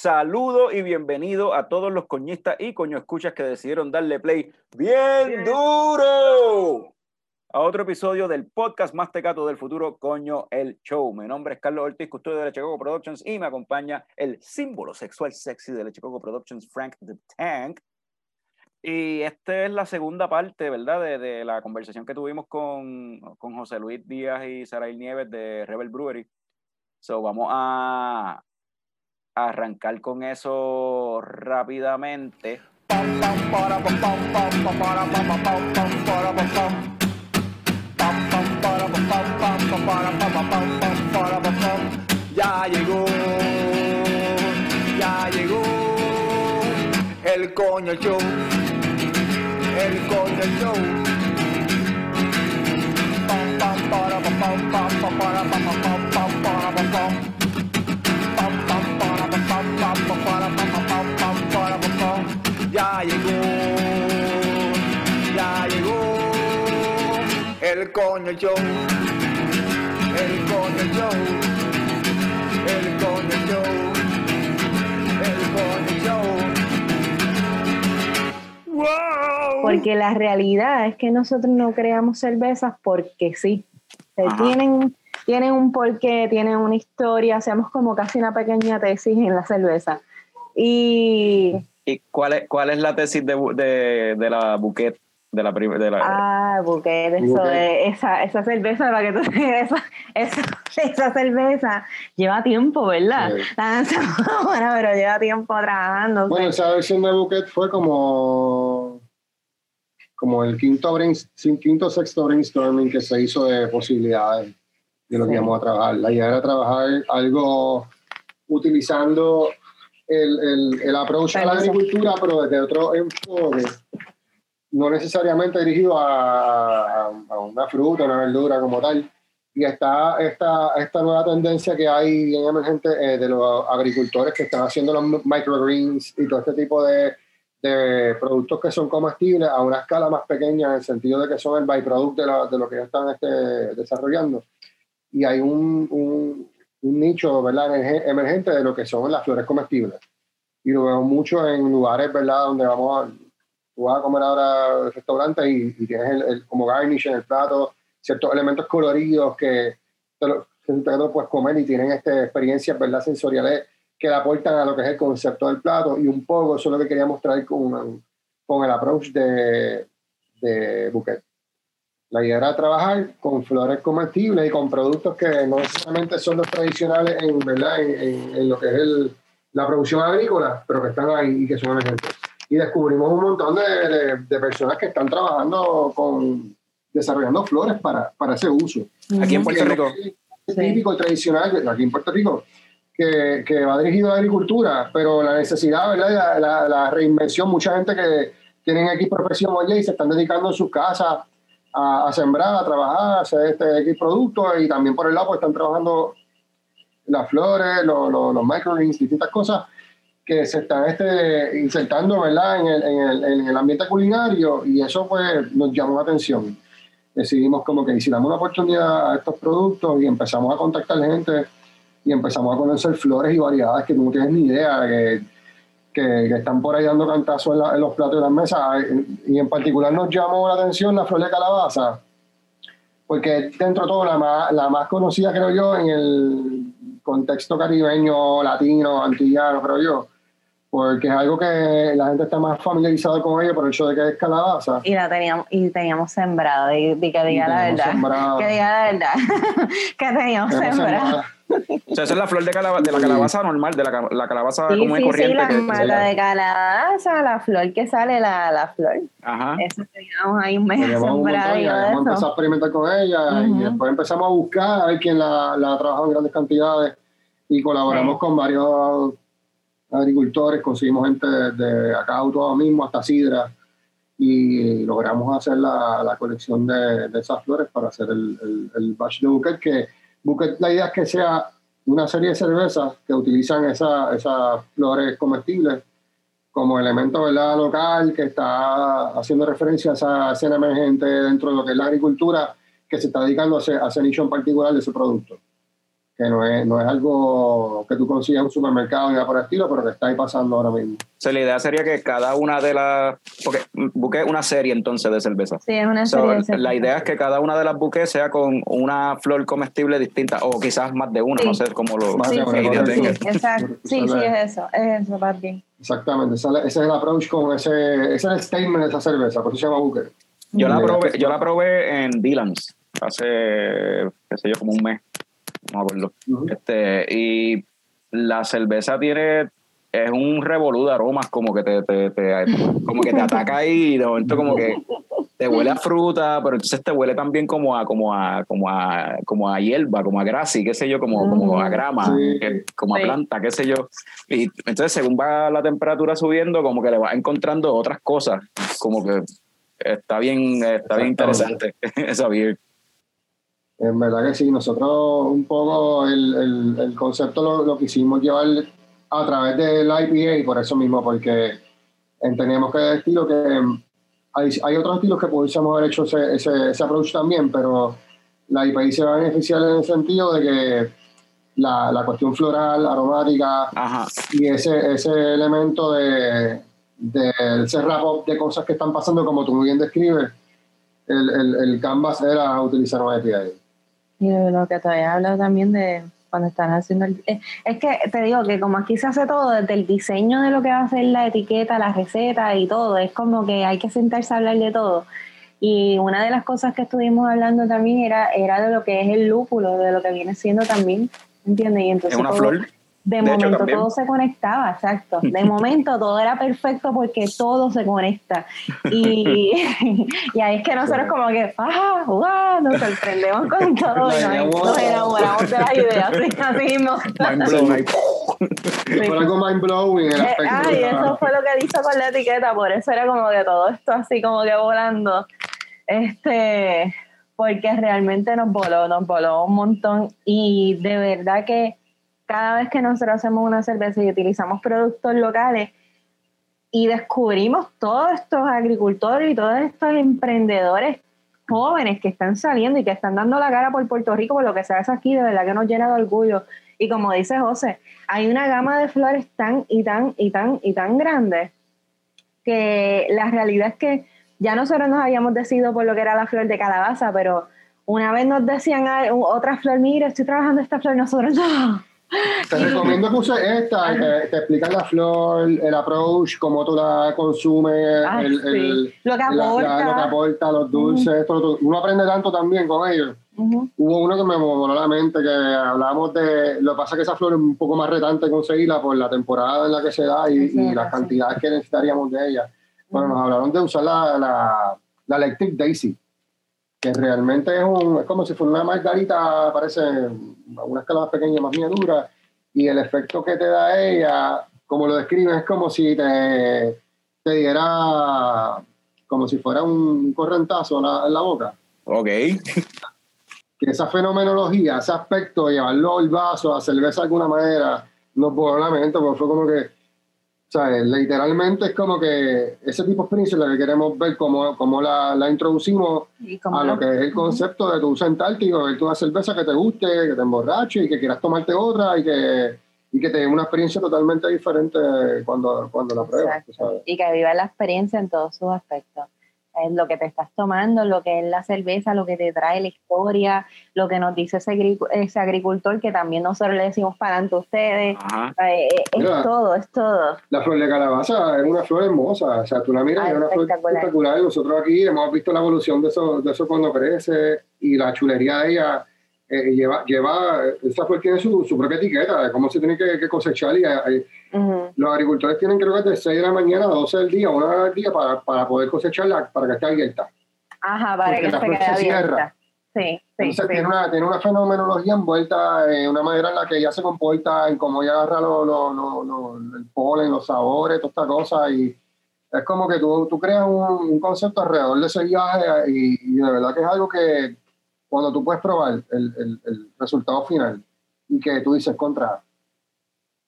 Saludo y bienvenido a todos los coñistas y coño escuchas que decidieron darle play bien, duro a otro episodio del podcast más tecato del futuro, Coño el Show. Mi nombre es Carlos Ortiz, custodio de Lechecoco Productions y me acompaña el símbolo sexual sexy de Lechecoco Productions, Frank the Tank. Y esta es la segunda parte, ¿verdad? De, de la conversación que tuvimos con, con José Luis Díaz y Sarail Nieves de Rebel Brewery. So, vamos a, arrancar con eso rápidamente. Ya llegó, ya llegó el coño show, el coño show. Pam, pam, para, pam, pam, pam, para, pam, pam, Ya llegó, ya llegó el coño show, el coño show, el coño show, el coño show. ¡Wow! Porque la realidad es que nosotros no creamos cervezas porque sí. Tienen, tienen un porqué, tienen una historia, hacemos como casi una pequeña tesis en la cerveza. Y, ¿Y cuál es, cuál es la tesis de, de, de la Bouquet? De la, de la, ah, Bouquet, eso de esa, esa cerveza, para que tú esa, esa, esa cerveza lleva tiempo, ¿verdad? Sí. bueno, pero lleva tiempo trabajando. Bueno, esa versión de Bouquet fue como como el quinto, quinto sexto brainstorming que se hizo de posibilidades de lo que íbamos a trabajar. La idea era trabajar algo utilizando el, el, el approach a la agricultura, pero desde otro enfoque, no necesariamente dirigido a, a, una fruta, una verdura como tal. Y está esta, esta nueva tendencia que hay bien emergente eh, de los agricultores que están haciendo los microgreens y todo este tipo de, de productos que son comestibles a una escala más pequeña en el sentido de que son el byproduct de, la, de lo que ellos están este, desarrollando. Y hay un, un, un nicho ¿verdad? emergente de lo que son las flores comestibles. Y lo veo mucho en lugares ¿verdad? donde vamos a, tú vas a comer ahora restaurantes y, y tienes el, como garnish en el plato, ciertos elementos coloridos que te lo, que te lo puedes comer y tienen este, experiencias ¿verdad? sensoriales que le aportan a lo que es el concepto del plato y un poco eso es lo que quería mostrar con, con el approach de, de Bouquet. La idea era trabajar con flores comestibles y con productos que no necesariamente son los tradicionales en, ¿verdad? en, en, lo que es el, la producción agrícola, pero que están ahí y que son emergentes. Y descubrimos un montón de, de, de, personas que están trabajando con desarrollando flores para, para ese uso. Aquí en Puerto Rico. Es típico y tradicional, aquí en Puerto Rico, que, que, va dirigido a la agricultura, pero la necesidad, ¿verdad? La, la, la, reinvención, mucha gente que tienen X profesión oye, y se están dedicando en sus casas a, a, sembrar, a trabajar, a hacer este X productos y también por el lado pues, están trabajando las flores, los, los, los microgreens, distintas cosas que se están este, insertando ¿verdad? En, el, en, el, en el ambiente culinario y eso pues nos llamó la atención. Decidimos como que hiciéramos una oportunidad a estos productos y empezamos a contactar gente y empezamos a conocer flores y variedades que no tienes ni idea que, que, que están por ahí dando cantazos en, en, los platos de las mesas. Y en particular nos llamó la atención la flor de calabaza, porque dentro de todo la más, la más conocida, creo yo, en el contexto caribeño, latino, antillano, creo yo, porque es algo que la gente está más familiarizada con ella por el hecho de que es calabaza. Y la teníamos, y teníamos sembrado, y, y que diga la verdad. Sembrado. Que diga la verdad. que teníamos, teníamos sembrado. sembrado. O sea, esa es la flor de, calab de la calabaza normal, de la, la calabaza sí, común sí, y corriente. Sí, la, que, la de calabaza, la flor que sale, la, la flor. Ajá. Eso teníamos ahí un mes sembrado. Y hemos empezado a experimentar con ella uh -huh. y después empezamos a buscar a ver quién la, la ha trabajado en grandes cantidades y colaboramos sí. con varios agricultores, conseguimos gente de acá, todo mismo, hasta Sidra, y logramos hacer la, la colección de, de, esas flores para hacer el, el, el batch de Bouquet, que La idea es que sea una serie de cervezas que utilizan esas esa flores comestibles como elemento ¿verdad? local que está haciendo referencia a esa escena emergente dentro de lo que es la agricultura que se está dedicando a ese, a ese nicho en particular de ese producto. Que no es, no es algo que tú consigas en un supermercado ni nada por el estilo, pero que está ahí pasando ahora mismo. O sea, la idea sería que cada una de las... Porque busqué una serie entonces de cerveza. Sí, es una serie de cerveza. La idea es que cada una de las buques sea con una flor comestible distinta o quizás más de una, Sí. no sé cómo lo... Más Sí, sí, sí, exacto. Sí, sí, es. es eso, es eso, papi. Exactamente, ese es el- approach con ese, ese es el statement de esa cerveza, por eso se llama Booker. Yo la probé, yo la probé en Dylan's hace, qué sé yo, como un mes, no me acuerdo. Ujú. Este, y la cerveza tiene, es un revolú de aromas como que te, te, te- como que te ataca ahí de momento como que te huele a fruta, pero entonces te huele también como a, como a, como a, como a hierba, como a grasa y qué sé yo, como, como a grama, Sí. que- como a Sí. planta, qué sé yo. Y entonces según va la temperatura subiendo, como que le vas encontrando otras cosas, como que está bien, está bien interesante esa beer. En verdad que sí, nosotros un poco el, el, el concepto lo, lo quisimos llevar a través del IPA, por eso mismo, porque entendíamos que el estilo que hay, hay otros estilos que pudiésemos haber hecho ese, ese, ese approach también, pero la IPA se va a beneficiar en el sentido de que la, la cuestión floral, aromática Ajá. y ese, ese elemento de, de ese wrap up de cosas que están pasando, como tú muy bien describes, el, el, el canvas era utilizar una IPA. Y de lo que todavía hablo también de cuando están haciendo el... Es, es que te digo que como aquí se hace todo, desde el diseño de lo que va a ser la etiqueta, la receta y todo, es como que hay que sentarse a hablar de todo. Y una de las cosas que estuvimos hablando también era, era de lo que es el lúpulo, de lo que viene siendo tamén, ¿entiendes? Y Es entonces una todo- flor. De, De hecho, momento también. todo se conectaba, exacto. De momento todo era perfecto porque todo se conecta. Y, y ahí es que nosotros como que, ¡ah! ¡wow! Nos sorprendemos con todo y nos, nos enamoramos de las ideas. Así, así mismo. Mind. Fue algo mind blowing el Eh, aspecto. Ay, de la- eso fue lo que hizo con la etiqueta, por eso era como que todo esto así como que volando. Este, porque realmente nos voló, nos voló un montón. Y de verdad que cada vez que nosotros hacemos una cerveza y utilizamos productos locales y descubrimos todos estos agricultores y todos estos emprendedores jóvenes que están saliendo y que están dando la cara por Puerto Rico, por lo que se hace aquí, de verdad que nos llena de orgullo. Y como dice José, hay una gama de flores tan y tan y tan y tan grande que la realidad es que ya nosotros nos habíamos decidido por lo que era la flor de calabaza, pero una vez nos decían otra flor, mire, estoy trabajando esta flor, nosotros no. Te recomiendo que uses esta, que te explican la flor, el approach, cómo tú la consumes, el, sí. Lo que la- la- aporta. lo que aporta, los dulces, esto, lo otro. uno aprende tanto también con ellos. Hubo uno que me voló la mente, que hablábamos de, lo que pasa es que esa flor es un poco más retante conseguirla por la temporada en la que se da y, las cantidades que necesitaríamos de ella. Bueno, nos hablaron de usar la, la, la Electric Daisy, que realmente es, un, es como si fuera una margarita, parece a una escala más pequeña, más miniatura, y el efecto que te da ella, como lo describen, es como si te, te diera, como si fuera un correntazo en la- en la boca Ok. que esa fenomenología, ese aspecto, llevarlo al vaso, a cerveza de alguna manera, nos voló la mente, porque fue como que, ¿sabes? Literalmente es como que ese tipo de experiencia es la que queremos ver, cómo, cómo la, la introducimos a lo que es el concepto de tú sentarte y beberte una cerveza que te guste, que te emborrache y que quieras tomarte otra y que, y que te dé una experiencia totalmente diferente cuando, cuando la pruebas. Y que viva la experiencia en todos sus aspectos. Es lo que te estás tomando, lo que es la cerveza, lo que te trae la historia, lo que nos dice ese, ese agricultor que también nosotros le decimos para adelante a ustedes. Eh, eh, es Mira. todo, es todo. La flor de calabaza es una flor hermosa, o sea, tú la miras y Ah, es una flor espectacular. Nosotros aquí hemos visto la evolución de eso, de eso cuando crece y la chulería de ella eh, lleva, lleva, esa flor tiene su, su propia etiqueta de cómo se tiene que, que cosechar y Ujú. los agricultores tienen creo que de 6 de la mañana a 12 del día, una hora del día para, para poder cosecharla, para que esté abierta. Ajá, para Porque que la se quede abierta. cierra. Sí, sí, Entonces sí. tiene, una, tiene una fenomenología envuelta en una manera en la que ella se comporta, en cómo ella agarra lo- lo- lo- lo- el polen, los sabores, toda esta cosa. Y es como que tú, tú creas un, un concepto alrededor de ese viaje y, y de verdad que es algo que cuando tú puedes probar el, el- el resultado final y que tú dices contra,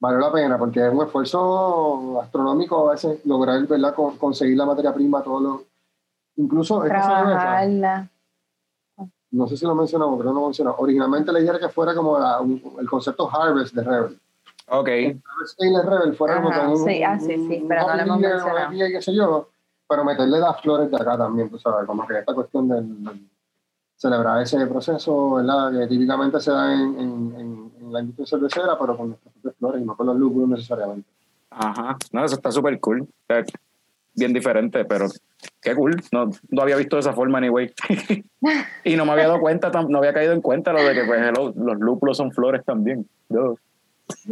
vale la pena porque es un esfuerzo astronómico a veces lograr ¿verdad? Con- conseguir la materia prima, todo lo... Incluso Trabajarla. no sé si lo mencionamos, pero no lo mencionamos. Originalmente la idea era que fuera como el concepto Harvest de Rebel. Ok. Harvest Ale Rebel fuera como Ajá, un, sí, ah, sí, sí, pero no lo hemos mencionado. IPA, qué sé yo, pero meterle las flores de acá también, tú sabes, como que esta cuestión del, del celebrar ese proceso, ¿verdad? Que típicamente se da en, en, en, la industria cervecera, pero con nuestras propias flores y no con los lúpulos necesariamente. Ajá. No, eso está súper cool. Está bien diferente, pero qué cool. No, no había visto de esa forma, anyway. y no me había dado cuenta, tam- no había caído en cuenta lo de que pues, hello, los lúpulos son flores también. Yo- Sí,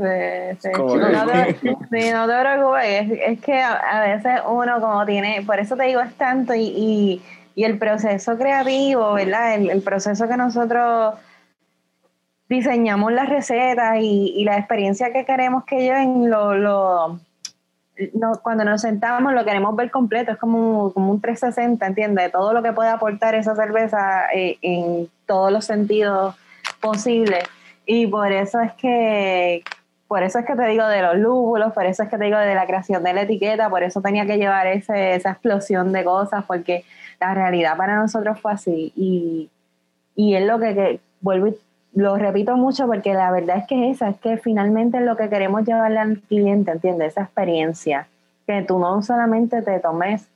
sí. No, te, sí, no te preocupes, es, es que a, a veces uno como tiene, por eso te digo es tanto y, y, y el proceso creativo, ¿verdad? El, el proceso que nosotros diseñamos las recetas y, la experiencia que queremos que lleven, lo, cuando nos sentamos lo queremos ver completo, es como, como un 360, ¿entiendes? Todo lo que puede aportar esa cerveza eh, en todos los sentidos posibles. Y por eso es que, por eso es que te digo de los lúpulos, por eso es que te digo de la creación de la etiqueta, por eso tenía que llevar ese, esa explosión de cosas, porque la realidad para nosotros fue así. Y, y es lo que, que vuelvo y lo repito mucho porque la verdad es que es esa, es que finalmente lo que queremos llevarle al cliente, ¿entiendes? Esa experiencia, que tú no solamente te tomes,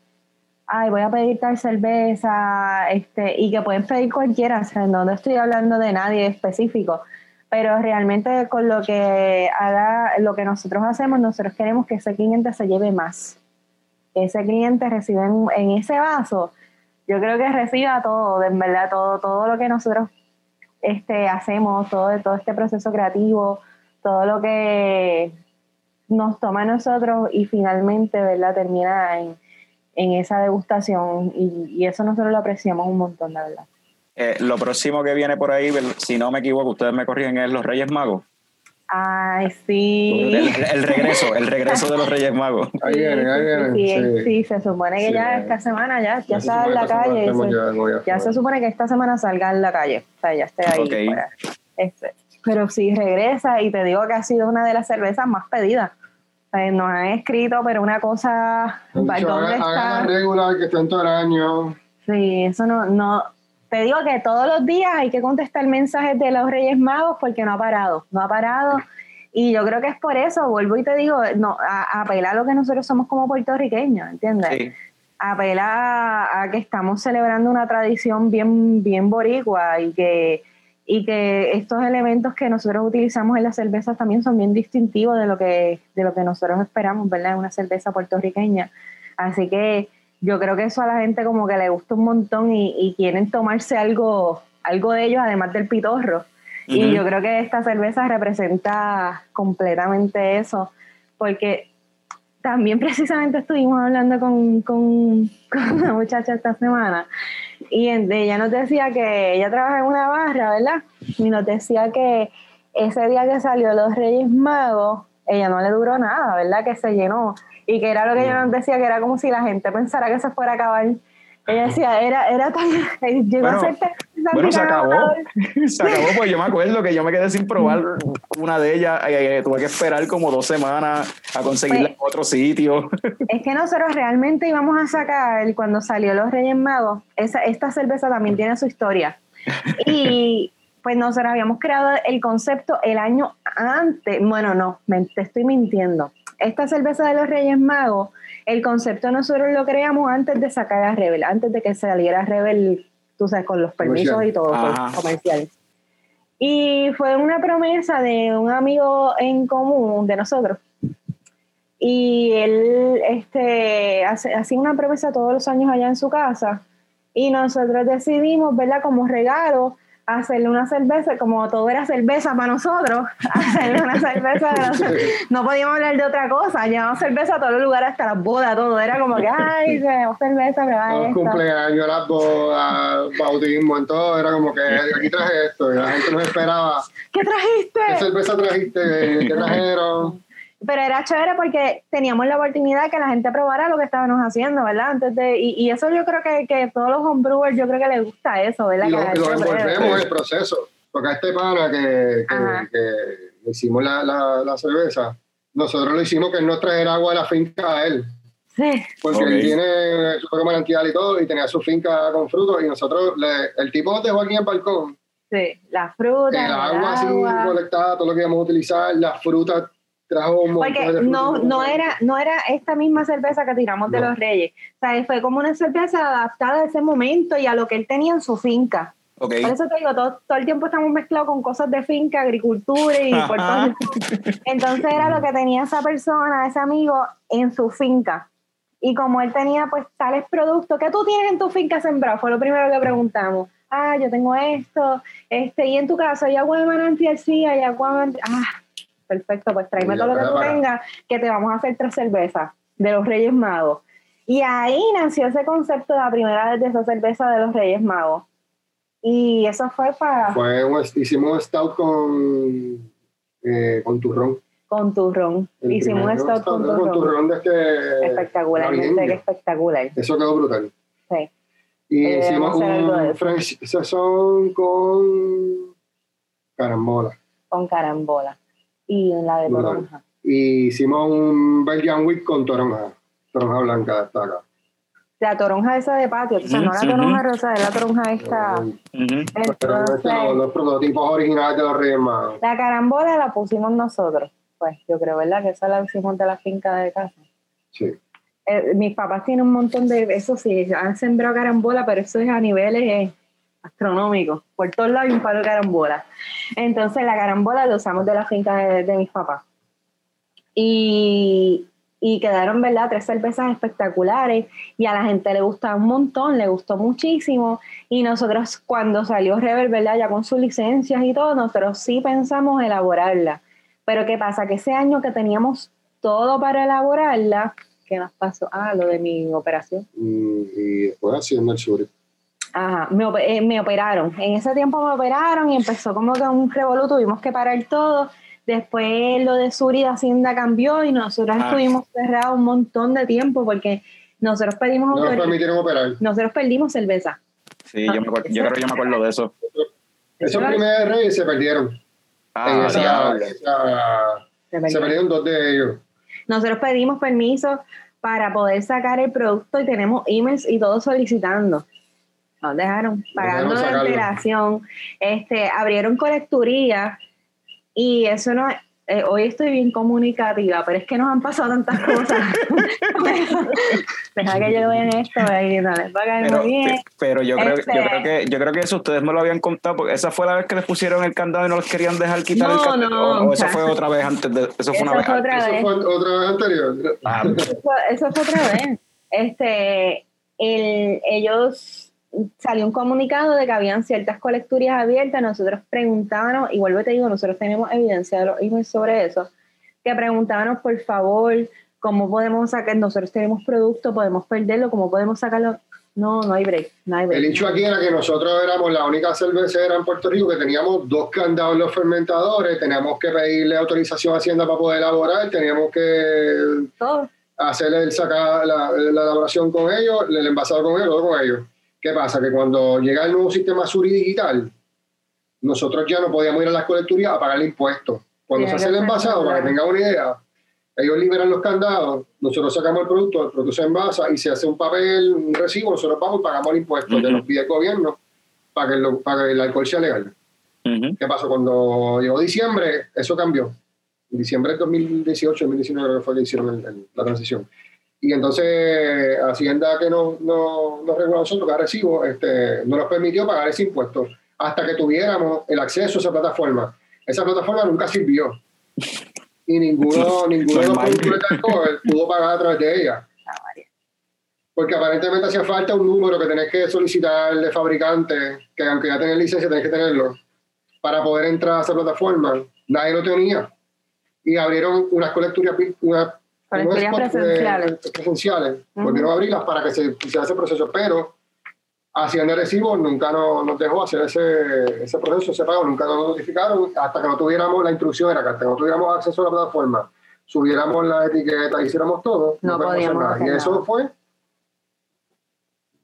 ay, voy a pedir tal cerveza, este, y que pueden pedir cualquiera, o sea, no, no estoy hablando de nadie específico, pero realmente con lo que haga, lo que nosotros hacemos, nosotros queremos que ese cliente se lleve más, que ese cliente reciba en, en ese vaso, yo creo que reciba todo, en verdad, todo, todo lo que nosotros este, hacemos, todo, todo este proceso creativo, todo lo que nos toma a nosotros y finalmente, ¿verdad? Termina en, en esa degustación y, y eso nosotros lo apreciamos un montón, la verdad. Eh, lo próximo que viene por ahí, si no me equivoco, ustedes me corrigen, es los Reyes Magos. Ay, El, sí. el regreso, el regreso de los Reyes Magos. Ahí viene, ahí viene. Sí, sí, sí. sí, se supone que Sí, ya eh. esta semana ya, ya se está en supone la que esta semana calle. se- ya en ya se supone que esta semana salga en la calle, o sea, ya esté ahí. Ok. fuera. Este, pero sí regresa y te digo que ha sido una de las cervezas más pedidas. O sea, nos han escrito, pero una cosa, dicho, ¿dónde hagan está? la regular que estén todo el año. Sí, eso no, no. Te digo que todos los días hay que contestar mensajes de los Reyes Magos porque no ha parado, no ha parado. Y yo creo que es por eso, vuelvo y te digo, no, a, apela a lo que nosotros somos como puertorriqueños, ¿entiendes? Sí. apela a, a que estamos celebrando una tradición bien, bien boricua y que, y que estos elementos que nosotros utilizamos en las cervezas también son bien distintivos de lo que, de lo que nosotros esperamos, ¿verdad? En una cerveza puertorriqueña. Así que yo creo que eso a la gente como que le gusta un montón y, y quieren tomarse algo, algo de ellos, además del pitorro. Y yo creo que esta cerveza representa completamente eso, porque también precisamente estuvimos hablando con, con, con una muchacha esta semana y ella nos decía que ella trabaja en una barra, ¿verdad? Y nos decía que ese día que salió Los Reyes Magos, ella no le duró nada, ¿verdad? Que se llenó. Y que era lo que ella nos decía, que era como si la gente pensara que se fuera a acabar. Ella decía, era, era tan... Llegó Bueno, a ser Bueno, se acabó. Se acabó, pues yo me acuerdo que yo me quedé sin probar una de ellas. eh, eh, tuve que esperar como dos semanas a conseguirla en otro sitio. Es que nosotros realmente íbamos a sacar, cuando salió Los Reyes Magos, esa, esta cerveza también tiene su historia. Y pues nosotros habíamos creado el concepto el año antes, bueno, no, me, te estoy mintiendo. Esta cerveza de los Reyes Magos, el concepto nosotros lo creamos antes de sacar a Rebel, antes de que saliera Rebel, tú sabes, con los permisos Comercial. y todo, comerciales. Y fue una promesa de un amigo en común de nosotros. Y él este, hace, hacía una promesa todos los años allá en su casa. Y nosotros decidimos, ¿verdad? Como regalo, hacerle una cerveza, como todo era cerveza para nosotros, hacerle una cerveza. nosotros. No podíamos hablar de otra cosa. Llevamos cerveza a todos los lugares, hasta las bodas, todo. Era como que, ay, tenemos cerveza, pero Los ay, cumpleaños, las bodas, bautismo, en todo, era como que aquí traje esto, y la gente nos esperaba. ¿Qué ¿Qué trajiste? cerveza trajiste? ¿Qué trajeron? Pero era chévere porque teníamos la oportunidad de que la gente probara lo que estábamos haciendo, ¿verdad? Antes de, y, y eso yo creo que, que todos los homebrewers, yo creo que les gusta eso, ¿verdad? Y lo, envolvemos en el proceso. Porque a este pana que, que, hicimos la, la, la cerveza, nosotros lo hicimos que él nos trajera agua de la finca a él. Sí. Porque él tiene su propio manantial y todo, y tenía su finca con frutos, y nosotros, le- el tipo nos dejó aquí en el balcón, Sí, la fruta, el agua así agua. colectada, todo lo que íbamos a utilizar, las frutas, trajo un montón Porque no, no, era, no era esta misma cerveza que tiramos de los Reyes. O sea, fue como una cerveza adaptada a ese momento y a lo que él tenía en su finca. Por eso te digo, todo, todo el tiempo estamos mezclados con cosas de finca, agricultura y por todo. Entonces era lo que tenía esa persona, ese amigo, en su finca. Y como él tenía pues tales productos, ¿qué tú tienes en tu finca sembrado? Fue lo primero que preguntamos. Ah, yo tengo esto, este, y en tu caso hay agua de manantial, sí, hay agua de manantial. Ah, perfecto, pues tráeme todo lo que tú tengas, que te vamos a hacer tres cervezas de los Reyes Magos. Y ahí nació ese concepto de la primera vez de esa cerveza de los Reyes Magos. Y eso fue para Fue un- hicimos un stout con, eh, con turrón. con turrón. El Hicimos un stout con con turrón. turrón de este Espectacularmente navideño. espectacular. Eso quedó brutal. Sí. Y Eh, hicimos un. French Saison con carambola. Con carambola. Y la de toronja. Y hicimos un Belgian Wheat con toronja. Toronja blanca está acá. La toronja esa de patio. O sea, no la toronja rosa, es la toronja esta. Este, los, Entonces, los prototipos originales de los Reyes Magos. la carambola la pusimos nosotros. Pues yo creo, ¿verdad? Que esa la hicimos de la finca de casa. Sí. Eh, mis papás tienen un montón de, eso sí, han sembrado carambola, pero eso es a niveles eh, astronómicos. Por todos lados hay un palo de carambola. Entonces la carambola la usamos de la finca de, mis papás. Y, y quedaron, ¿verdad? Tres cervezas espectaculares y a la gente le gustaba un montón, le gustó muchísimo. Y nosotros cuando salió Rebel, ¿verdad? Ya con sus licencias y todo, nosotros sí pensamos elaborarla. Pero ¿qué pasa? Que ese año que teníamos todo para elaborarla, ¿qué nos pasó? Ah, lo de mi operación. Y, y después haciendo el sur. Ajá, me, eh, me operaron. En ese tiempo me operaron y empezó como que un revolú, tuvimos que parar todo. Después lo de Sur y de Hacienda cambió y nosotros Ah. estuvimos cerrados un montón de tiempo porque nosotros pedimos No nos permitieron operar. Nosotros perdimos cerveza. Sí, yo, me acuerdo- yo creo que yo me acuerdo de eso. Esos primeros Reyes se perdieron. Ah, esa- diablo. esa- Se perdieron dos de ellos. Nosotros pedimos permiso para poder sacar el producto y tenemos emails y todo solicitando. Nos dejaron pagando sacarlo. antelación. Este, abrieron colecturía y eso no eh, hoy estoy bien comunicativa, pero es que nos han pasado tantas cosas. Deja que yo vea esto y no les va a caer Pero, muy bien. pero yo, creo, Este- yo, creo que, yo creo que eso ustedes me lo habían contado, porque esa fue la vez que les pusieron el candado y no les querían dejar quitar No, el candado. no, o, o sea, fue otra vez antes de. Eso fue una vez antes. otra Eso vez. fue otra vez anterior. Ah, Eso, eso fue otra vez. Este, el, ellos salió un comunicado de que habían ciertas colecturías abiertas. Nosotros preguntábamos, y vuelvo te digo, nosotros tenemos evidencia de los emails sobre eso, que preguntábamos por favor cómo podemos sacar, nosotros tenemos producto, podemos perderlo, cómo podemos sacarlo. No, no hay break, no hay break. El hecho aquí era que nosotros éramos la única cervecera en Puerto Rico que teníamos dos candados en los fermentadores, teníamos que pedirle autorización a Hacienda para poder elaborar, teníamos que Todo. hacer el sacar la, la elaboración con ellos, el envasado con ellos, todo con ellos. ¿Qué pasa? Que cuando llega el nuevo sistema Suri digital, nosotros ya no podíamos ir a las colecturías a pagar el impuesto. Cuando se hace el envasado, para que tengan una idea, ellos liberan los candados, nosotros sacamos el producto, el producto se envasa y se hace un papel, un recibo, nosotros vamos y pagamos el impuesto Ujú. que nos pide el gobierno para que, lo- para que el alcohol sea legal. ¿Qué pasó? Cuando llegó diciembre, eso cambió. En diciembre del 2018, 2019 creo que fue que hicieron el- el- la transición. Y entonces Hacienda que no, no, nos regula nosotros, cada recibo, este, no nos permitió pagar ese impuesto hasta que tuviéramos el acceso a esa plataforma. Esa plataforma nunca sirvió. Y ninguno, ninguno de los productores pudo pagar a través de ella. Porque aparentemente hacía falta un número que tenés que solicitar de fabricante, que aunque ya tenés licencia, tenés que tenerlo, para poder entrar a esa plataforma. Nadie lo tenía. Y abrieron unas colecturías, unas Colecturías unos spot, eh, presenciales. presenciales. Volvieron a abrirlas para que se hiciera ese proceso, pero Hacienda Recibo nunca nos, nos dejó hacer ese, ese proceso, ese pago, nunca nos notificaron hasta que no tuviéramos la instrucción, era que hasta que no tuviéramos acceso a la plataforma, subiéramos la etiqueta, hiciéramos todo, No podíamos hacer podíamos nada. hacer Y eso nada. fue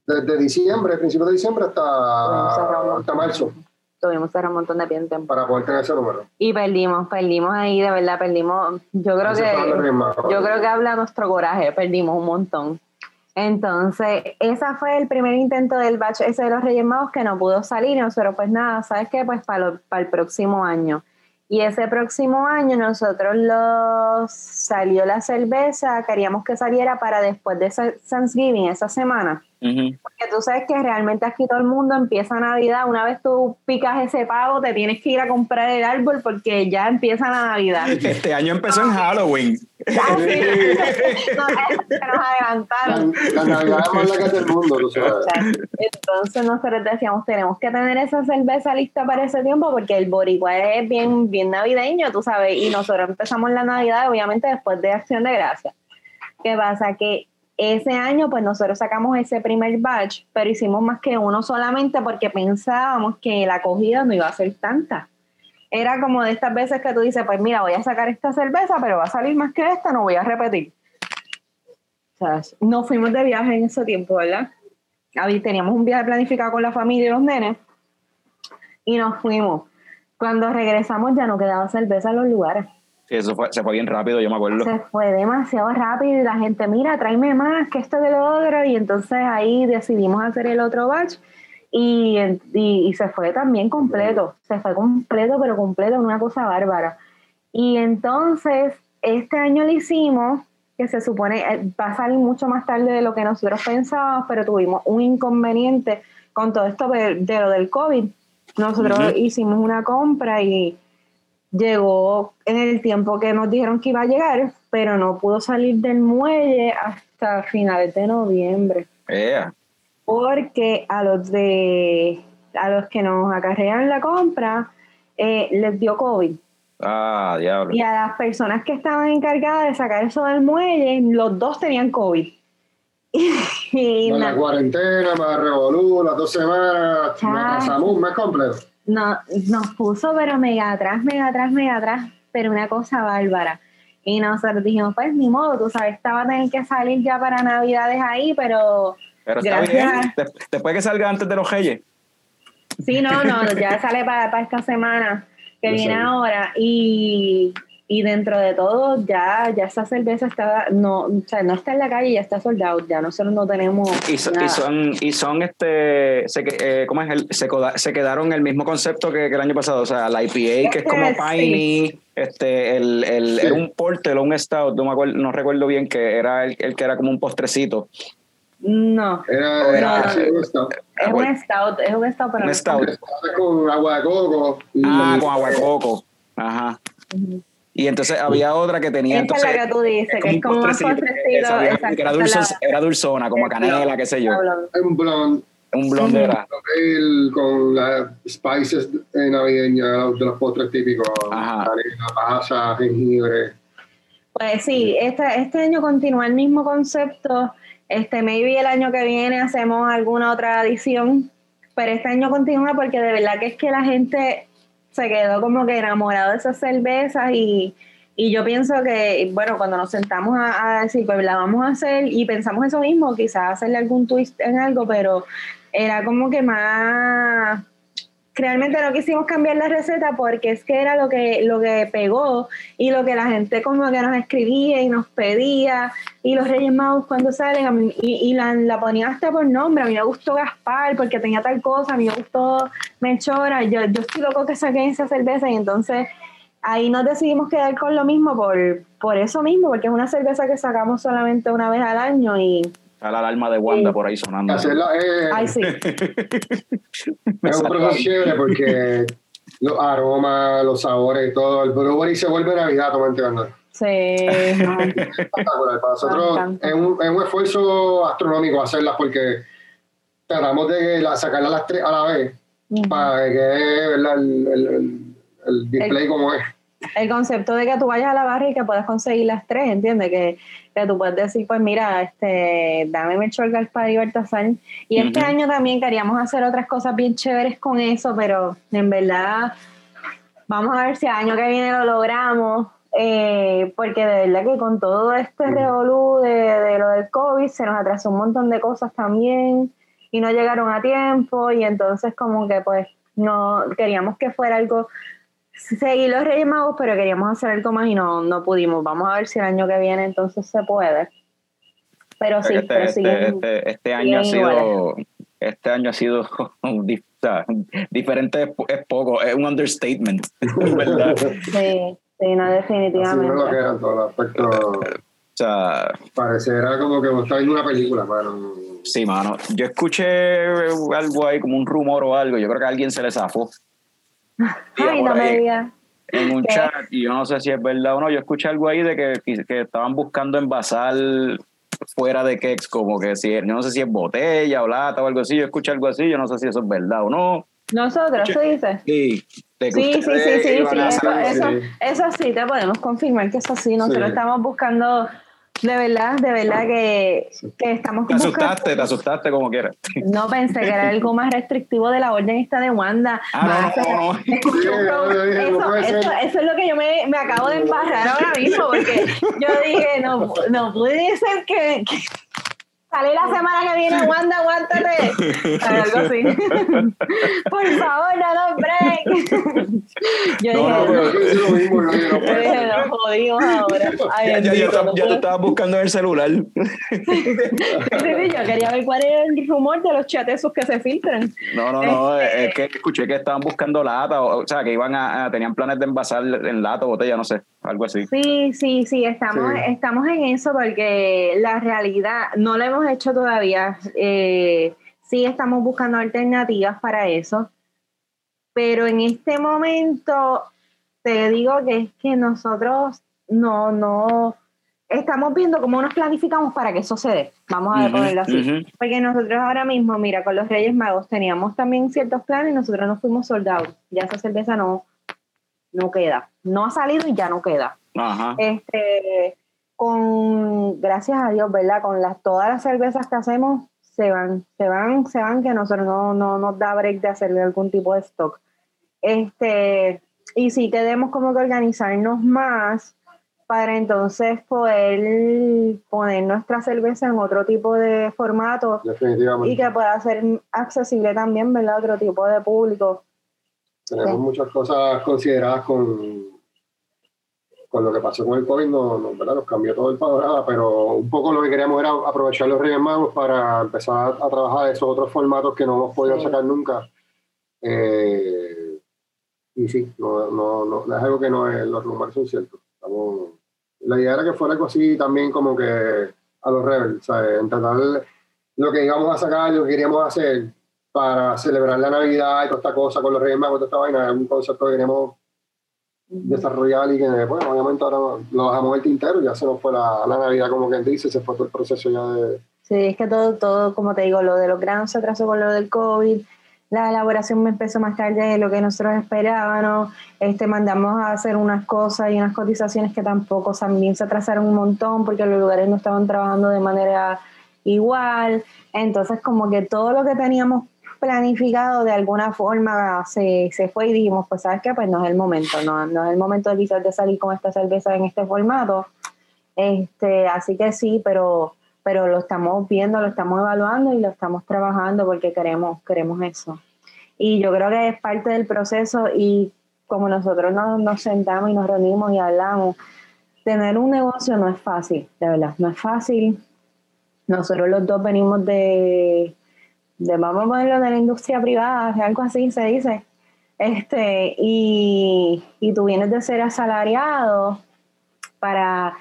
desde diciembre, principios de diciembre hasta, hasta marzo. Tuvimos cerrar un montón de tiempo. Para poder tener ese número. Y perdimos, perdimos ahí, de verdad, perdimos. Yo creo que yo creo que habla nuestro coraje, perdimos un montón. Entonces, ese fue el primer intento del batch ese de los Reyes Magos que no pudo salir. Y nosotros, pues nada, ¿sabes qué? Pues para, para el próximo año. Y ese próximo año nosotros los salió la cerveza, queríamos que saliera para después de Thanksgiving, esa semana. Porque tú sabes que realmente aquí todo el mundo empieza Navidad. Una vez tú picas ese pavo, te tienes que ir a comprar el árbol porque ya empieza la Navidad. Este año empezó en Halloween. Ah, nos adelantaron. La, Navidad es más la que el mundo, tú sabes. Entonces nosotros decíamos, tenemos que tener esa cerveza lista para ese tiempo porque el boricua es bien, bien navideño, tú sabes. Y nosotros empezamos la Navidad, obviamente, después de Acción de Gracia. ¿Qué pasa? Que ese año, pues nosotros sacamos ese primer batch, pero hicimos más que uno solamente porque pensábamos que la acogida no iba a ser tanta. Era como de estas veces que tú dices, pues mira, voy a sacar esta cerveza, pero va a salir más que esta, no voy a repetir. O sea, nos fuimos de viaje en ese tiempo, ¿verdad? Teníamos un viaje planificado con la familia y los nenes y nos fuimos. Cuando regresamos ya no quedaba cerveza en los lugares. Sí, eso fue, se fue bien rápido, yo me acuerdo. Se fue demasiado rápido y la gente, mira, tráeme más que esto de lo otro. Y entonces ahí decidimos hacer el otro batch y, y, se fue también completo. Se fue completo, pero completo, una cosa bárbara. Y entonces este año lo hicimos, que se supone eh, va a salir mucho más tarde de lo que nosotros pensábamos, pero tuvimos un inconveniente con todo esto de, lo del COVID. Nosotros hicimos una compra y llegó en el tiempo que nos dijeron que iba a llegar, pero no pudo salir del muelle hasta finales de noviembre. Porque a los de a los que nos acarrean la compra eh, les dio COVID. Ah, diablo. Y a las personas que estaban encargadas de sacar eso del muelle, los dos tenían COVID. y, la cuarentena, más revolú, las dos semanas, pasamos un mes completo no, nos puso, pero mega atrás, mega atrás, mega atrás, pero una cosa bárbara. Y nosotros dijimos, pues ni modo, tú sabes, estaba a tener que salir ya para Navidades ahí, pero. Pero está bien, después que salga antes de los Reyes. Sí, no, no, ya sale para, para esta semana que viene ahora. Y y dentro de todo ya ya esa cerveza está no o sea, no está en la calle ya está soldado ya nosotros no tenemos y, son y son este se, eh, ¿cómo es el, se, se, quedaron el mismo concepto que, el año pasado o sea la IPA que es como piney este el, el era un porter o un stout no me acuerdo no recuerdo bien que era el, el que era como un postrecito no. Era, era un stout. Es un stout, es un stout, pero un stout. Con agua de coco. Ah, con agua de coco. Ajá. Y entonces había otra que tenía. Esa es la que tú dices, que es como más Que era, era dulzona, como canela, qué sé yo. Un blonde. Un blonde era. Con las spices navideñas de los postres típicos. Canela, pasa, jengibre. Pues sí, este, este año continúa el mismo concepto. Este, maybe el año que viene hacemos alguna otra edición, pero este año continúa porque de verdad que es que la gente se quedó como que enamorado de esas cervezas y, yo pienso que, bueno, cuando nos sentamos a, decir, pues la vamos a hacer y pensamos eso mismo, quizás hacerle algún twist en algo, pero era como que más realmente no quisimos cambiar la receta porque es que era lo que, lo que pegó y lo que la gente como que nos escribía y nos pedía. Y los Reyes Magos cuando salen y, la, ponían hasta por nombre, a mí me gustó Gaspar porque tenía tal cosa, a mí me gustó Mechora, yo, yo estoy loco que saquen esa cerveza y entonces ahí nos decidimos quedar con lo mismo por, por eso mismo, porque es una cerveza que sacamos solamente una vez al año y Está la alarma de Wanda por ahí sonando. Eh, Ay, sí. es un proceso chévere porque los aromas, los sabores y todo, el brewery se vuelve Navidad, ¿tú me entiendes? Sí. Para nosotros es un, es un, esfuerzo astronómico hacerlas porque tratamos de sacarlas a las tres a la vez para que quede el, el, el, display como es el concepto de que tú vayas a la barra y que puedas conseguir las tres, ¿entiendes? Que, que tú puedes decir, pues mira, este, dame Melchor Gaspar y Bertasar. Y este año también queríamos hacer otras cosas bien chéveres con eso, pero en verdad vamos a ver si el año que viene lo logramos. Eh, porque de verdad que con todo este revolú de, de lo del COVID se nos atrasó un montón de cosas también y no llegaron a tiempo y entonces como que pues no queríamos que fuera algo seguir los Reyes Magos, pero queríamos hacer algo más y no, no pudimos. Vamos a ver si el año que viene entonces se puede. Pero sí, este, pero este, siguen- este- este año ha sido este año ha sido dif- o sea, diferente es, po- es poco, es un understatement, ¿verdad? Sí, sí, no, Así definitivamente. no lo que eran todos los aspectos. O sea, Pareciera como que está viendo una película, pero. sí, mano. Yo escuché algo ahí, como un rumor o algo. Yo creo que a alguien se le zafó. Ay, no me ahí, digas. En un ¿Qué? chat, y yo no sé si es verdad o no. Yo escuché algo ahí de que, que estaban buscando envasar fuera de Kex, como que si, yo no sé si es botella o lata o algo así. Yo escuché algo así, yo no sé si eso es verdad o no. Nosotros, tú dices. Sí, Sí, sí, sí, sí, sí, eso, eso, sí. eso sí te podemos confirmar que eso sí, nosotros Sí. estamos buscando, de verdad, de verdad que, que estamos Te asustaste, te asustaste como quieras. no pensé que era algo más restrictivo de la orden esta de Wanda. Ah, no, no, no, eso, eso, eso es lo que yo me, me acabo de embarrar ahora mismo, porque yo dije, no, no puede ser que, que sale la semana que viene, Wanda, aguántate. Algo así. Por favor, no nos break. Yo No, dije, no, Pero yo hice lo mismo, yo dije, no yo dije, nos jodimos ahora. Ay, Ya, ya, ya, no ya te estabas buscando en el celular. Sí, sí, yo quería ver cuál era el rumor de los chats esos que se filtran. No, no, no, Este- es que escuché que estaban buscando lata, o, o sea, que iban a, a- tenían planes de envasar en lata o botella, no sé, algo así. Sí, sí, sí, estamos, Sí. estamos en eso porque la realidad no lo hemos hecho todavía. Eh, sí, estamos buscando alternativas para eso. Pero en este momento te digo que es que nosotros no, no estamos viendo cómo nos planificamos para que eso se dé. Vamos a Ujú, ponerlo así. Porque nosotros ahora mismo, mira, con los Reyes Magos teníamos también ciertos planes y nosotros nos fuimos soldados. Ya esa cerveza no, no queda. No ha salido y ya no queda. Ajá. Este, con, gracias a Dios, ¿verdad? Con las, todas las cervezas que hacemos, se van, se van, se van, que nosotros no, no nos da break de hacerle algún tipo de stock. Este, y sí tenemos como que organizarnos más para entonces poder poner nuestra cerveza en otro tipo de formato y que pueda ser accesible también, ¿verdad? Otro tipo de público. Tenemos Sí. muchas cosas consideradas con, con lo que pasó con el COVID, no, no, ¿verdad? nos cambió todo el panorama, pero un poco lo que queríamos era aprovechar los Reyes Magos para empezar a trabajar esos otros formatos que no hemos podido Sí. sacar nunca. Eh, y sí, no, no, no, es algo que no es, los rumores son ciertos. Estamos- la idea era que fuera algo así también como que a los Rebels, ¿sabes? Intentar lo que íbamos a sacar, lo que queríamos hacer para celebrar la Navidad y toda esta cosa con los Reyes Magos, toda esta vaina, es un concepto que queremos desarrollar y que, bueno, obviamente ahora lo dejamos el tintero, ya se nos fue la, la Navidad, como quien dice, se fue todo el proceso ya de... Sí, es que todo, todo, como te digo, lo de los granos se atrasó con lo del COVID, la elaboración me empezó más tarde de lo que nosotros esperábamos, este, mandamos a hacer unas cosas y unas cotizaciones que tampoco también se atrasaron un montón porque los lugares no estaban trabajando de manera igual, entonces como que todo lo que teníamos planificado de alguna forma se, se fue y dijimos, pues sabes qué, pues no es el momento, no, no es el momento quizás de salir con esta cerveza en este formato, este, así que sí, pero pero lo estamos viendo, lo estamos evaluando y lo estamos trabajando porque queremos, queremos eso. Y yo creo que es parte del proceso y como nosotros nos, nos sentamos y nos reunimos y hablamos, tener un negocio no es fácil, de verdad, no es fácil. Nosotros los dos venimos de, de vamos a ponerlo de la industria privada, algo así se dice. Este, y, y tú vienes de ser asalariado para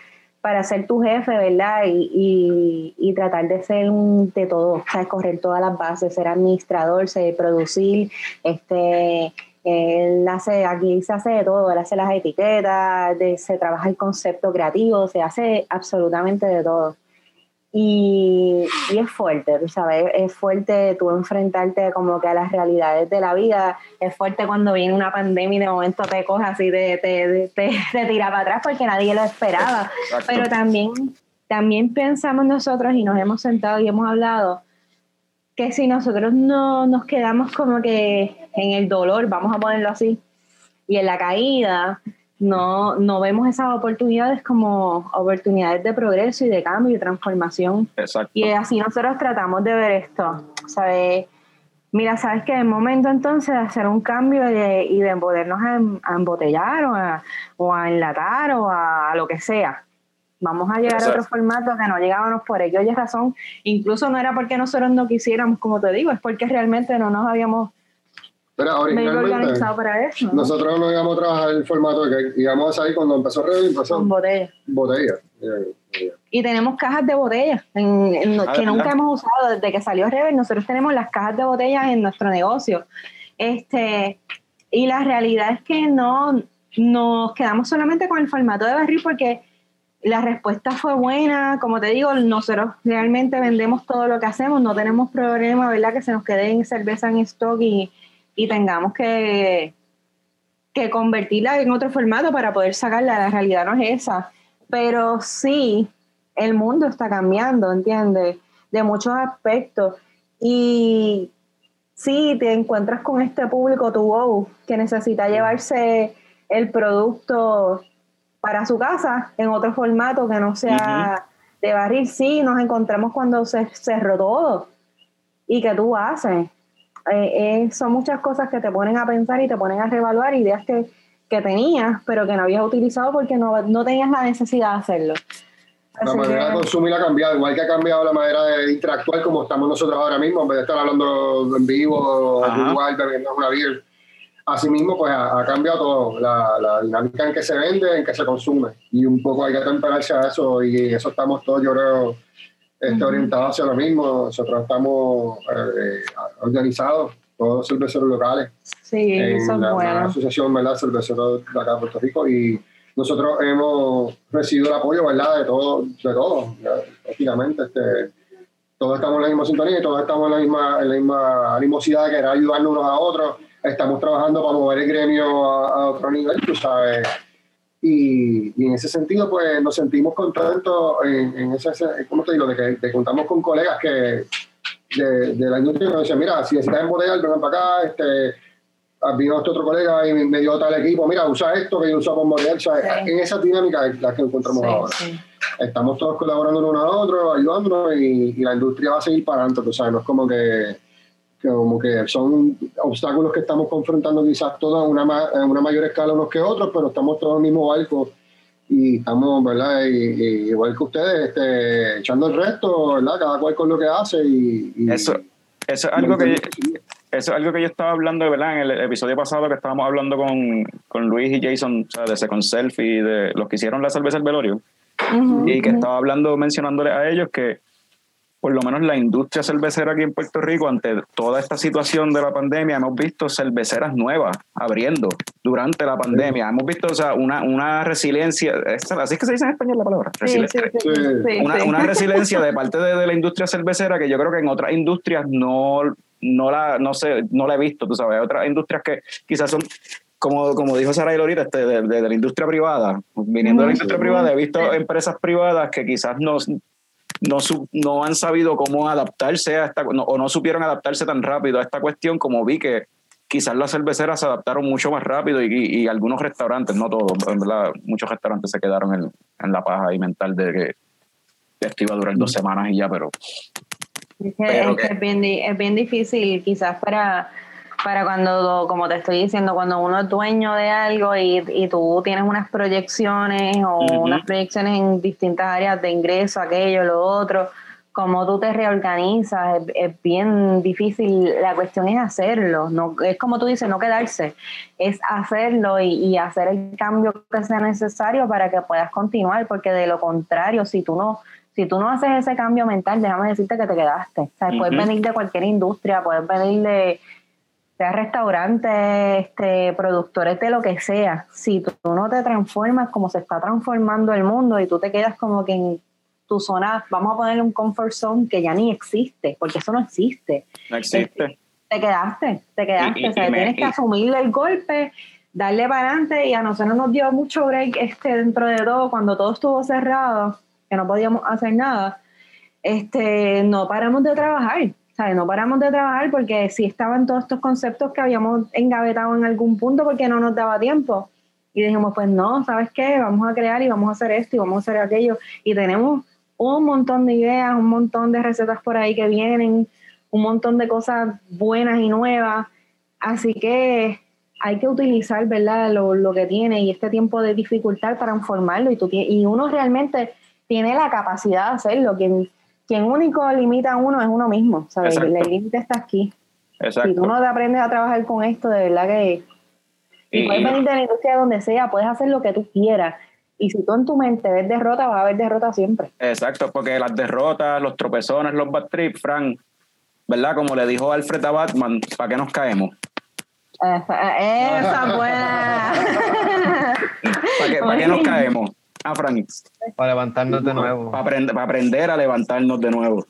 para ser tu jefe, ¿verdad? Y, y, y tratar de ser un, de todo, o sea, correr todas las bases, ser administrador, ser producir, este, él hace, aquí se hace de todo, él hace las etiquetas, de, se trabaja el concepto creativo, se hace absolutamente de todo. Y, y es fuerte, tú sabes, es fuerte tú enfrentarte como que a las realidades de la vida, es fuerte cuando viene una pandemia y de momento te coges así, te, te, te, te tira para atrás porque nadie lo esperaba. Exacto. Pero también, también pensamos nosotros y nos hemos sentado y hemos hablado que si nosotros no nos quedamos como que en el dolor, vamos a ponerlo así, y en la caída, no, no vemos esas oportunidades como oportunidades de progreso y de cambio y de transformación. Exacto. Y así nosotros tratamos de ver esto, ¿sabes? mira, sabes que es momento entonces de hacer un cambio y de podernos a, embotellar o a, o a, enlatar o a, lo que sea. Vamos a llegar a otro formato que no llegábamos por ello. Oye, razón, incluso no era porque nosotros no quisiéramos, como te digo, es porque realmente no nos habíamos pero organizado para eso. Nosotros no íbamos a trabajar el formato de que íbamos a salir cuando empezó Ready, empezó con botella. Botella. Y tenemos cajas de botellas ah, que nunca hemos usado desde que salió Rever. Nosotros tenemos las cajas de botellas en nuestro negocio. Este, y la realidad es que no nos quedamos solamente con el formato de barril porque la respuesta fue buena. Como te digo, nosotros realmente vendemos todo lo que hacemos. No tenemos problema, ¿verdad? Que se nos quede en cerveza en stock y y tengamos que, que convertirla en otro formato para poder sacarla. La realidad no es esa. Pero sí, el mundo está cambiando, ¿entiendes? De muchos aspectos. Y sí, te encuentras con este público tu wow, que necesita llevarse el producto para su casa en otro formato que no sea de barril. Sí, nos encontramos cuando se cerró todo. ¿Y qué tú haces? Eh, eh, son muchas cosas que te ponen a pensar y te ponen a reevaluar ideas que, que tenías, pero que no habías utilizado porque no, no tenías la necesidad de hacerlo. la manera de consumir ha cambiado, igual que ha cambiado la manera de interactuar como estamos nosotros ahora mismo, en vez de estar hablando en vivo, igual, bebiendo una beer. Asimismo, pues ha, cambiado todo, la, la, dinámica en que se vende, en que se consume. Y un poco hay que atemperarse a eso, y eso estamos todos, yo creo, este, orientado hacia lo mismo. Nosotros estamos eh, organizados, todos los cerveceros locales. Sí, en la, asociación ¿verdad? cerveceros de acá de Puerto Rico y nosotros hemos recibido el apoyo ¿verdad? de todos, de todos, prácticamente. Este, todos estamos en la misma sintonía y todos estamos en la misma, en la misma animosidad de querer ayudarnos unos a otros. Estamos trabajando para mover el gremio a, a otro nivel, tú sabes y, en ese sentido, pues nos sentimos contentos en, en ese, ¿cómo te digo? De que contamos con colegas que de, la industria nos decían, mira, si necesitas embotellar, vengan para acá, este, vino este otro colega y me dio tal equipo, mira, usa esto que yo uso con modelo. En esa dinámica es la que encontramos ahora. Estamos todos colaborando uno a otro, ayudándonos y, y, la industria va a seguir para adelante, tú sabes, no es como que como que son obstáculos que estamos confrontando quizás todos a una, una mayor escala unos que otros, pero estamos todos en el mismo barco y estamos, ¿verdad? Y, igual que ustedes, este, echando el resto, ¿verdad? Cada cual con lo que hace y... eso, eso es algo que... Eso es algo que yo estaba hablando, ¿verdad? En el episodio pasado que estábamos hablando con, con Luis y Jason, o de Second Self y de los que hicieron la cerveza del velorio. y que estaba hablando, mencionándole a ellos que por lo menos la industria cervecera aquí en Puerto Rico, ante toda esta situación de la pandemia, hemos visto cerveceras nuevas abriendo durante la pandemia. Hemos visto o sea, una, una resiliencia, así es que se dice en español la palabra, resiliencia. una, una, resiliencia de parte de, la industria cervecera que yo creo que en otras industrias no, no, la, no, sé, no la he visto, tú sabes, otras industrias que quizás son como, como dijo Sara Lorita, este, de, de, la industria privada, viniendo de la industria privada, he visto empresas privadas que quizás no, no, no han sabido cómo adaptarse a esta, o no supieron adaptarse tan rápido a esta cuestión como vi que quizás las cerveceras se adaptaron mucho más rápido y, algunos restaurantes, no todos, en verdad, muchos restaurantes se quedaron en, la paja y mental de que esto iba a durar dos semanas y ya, pero... es bien difícil quizás para para cuando, como te estoy diciendo, cuando uno es dueño de algo y, y tú tienes unas proyecciones o unas proyecciones en distintas áreas de ingreso, aquello, lo otro, como tú te reorganizas, es, bien difícil. La cuestión es hacerlo, no es como tú dices, no quedarse, es hacerlo y, y, hacer el cambio que sea necesario para que puedas continuar, porque de lo contrario, si tú no si tú no haces ese cambio mental, déjame decirte que te quedaste. O sea, puedes venir de cualquier industria, puedes venir de, sea restaurantes, este, productores de lo que sea, si tú, no te transformas como se está transformando el mundo y tú te quedas como que en tu zona, vamos a ponerle un comfort zone que ya ni existe, porque eso no existe. No existe. te quedaste, te quedaste, o sea, tienes que asumirle el golpe, darle para adelante y a nosotros nos dio mucho break este dentro de todo, cuando todo estuvo cerrado, que no podíamos hacer nada, este, no paramos de trabajar no paramos de trabajar porque sí estaban todos estos conceptos que habíamos engavetado en algún punto porque no nos daba tiempo. Y dijimos, pues no, ¿sabes qué? Vamos a crear y vamos a hacer esto y vamos a hacer aquello. Y tenemos un montón de ideas, un montón de recetas por ahí que vienen un montón de cosas buenas y nuevas. Así que hay que utilizar, ¿verdad?, lo, lo que tiene y este tiempo de dificultad para informarlo. Y, tú, y uno realmente tiene la capacidad de hacerlo. Quien, quien único limita a uno es uno mismo, ¿sabes? El límite está aquí. Si tú no te aprendes a trabajar con esto, de verdad que... Y, puedes venir de la industria donde sea, puedes hacer lo que tú quieras. Y si tú en tu mente ves derrota, va a haber derrota siempre. Exacto, porque las derrotas, los tropezones, los bad trips, Frank, ¿verdad? Como le dijo Alfred a Batman, ¿para qué nos caemos? Esa, buena. ¿Para qué, nos caemos? Ah, Frank. Para levantarnos de nuevo. Para aprender, para aprender a levantarnos de nuevo.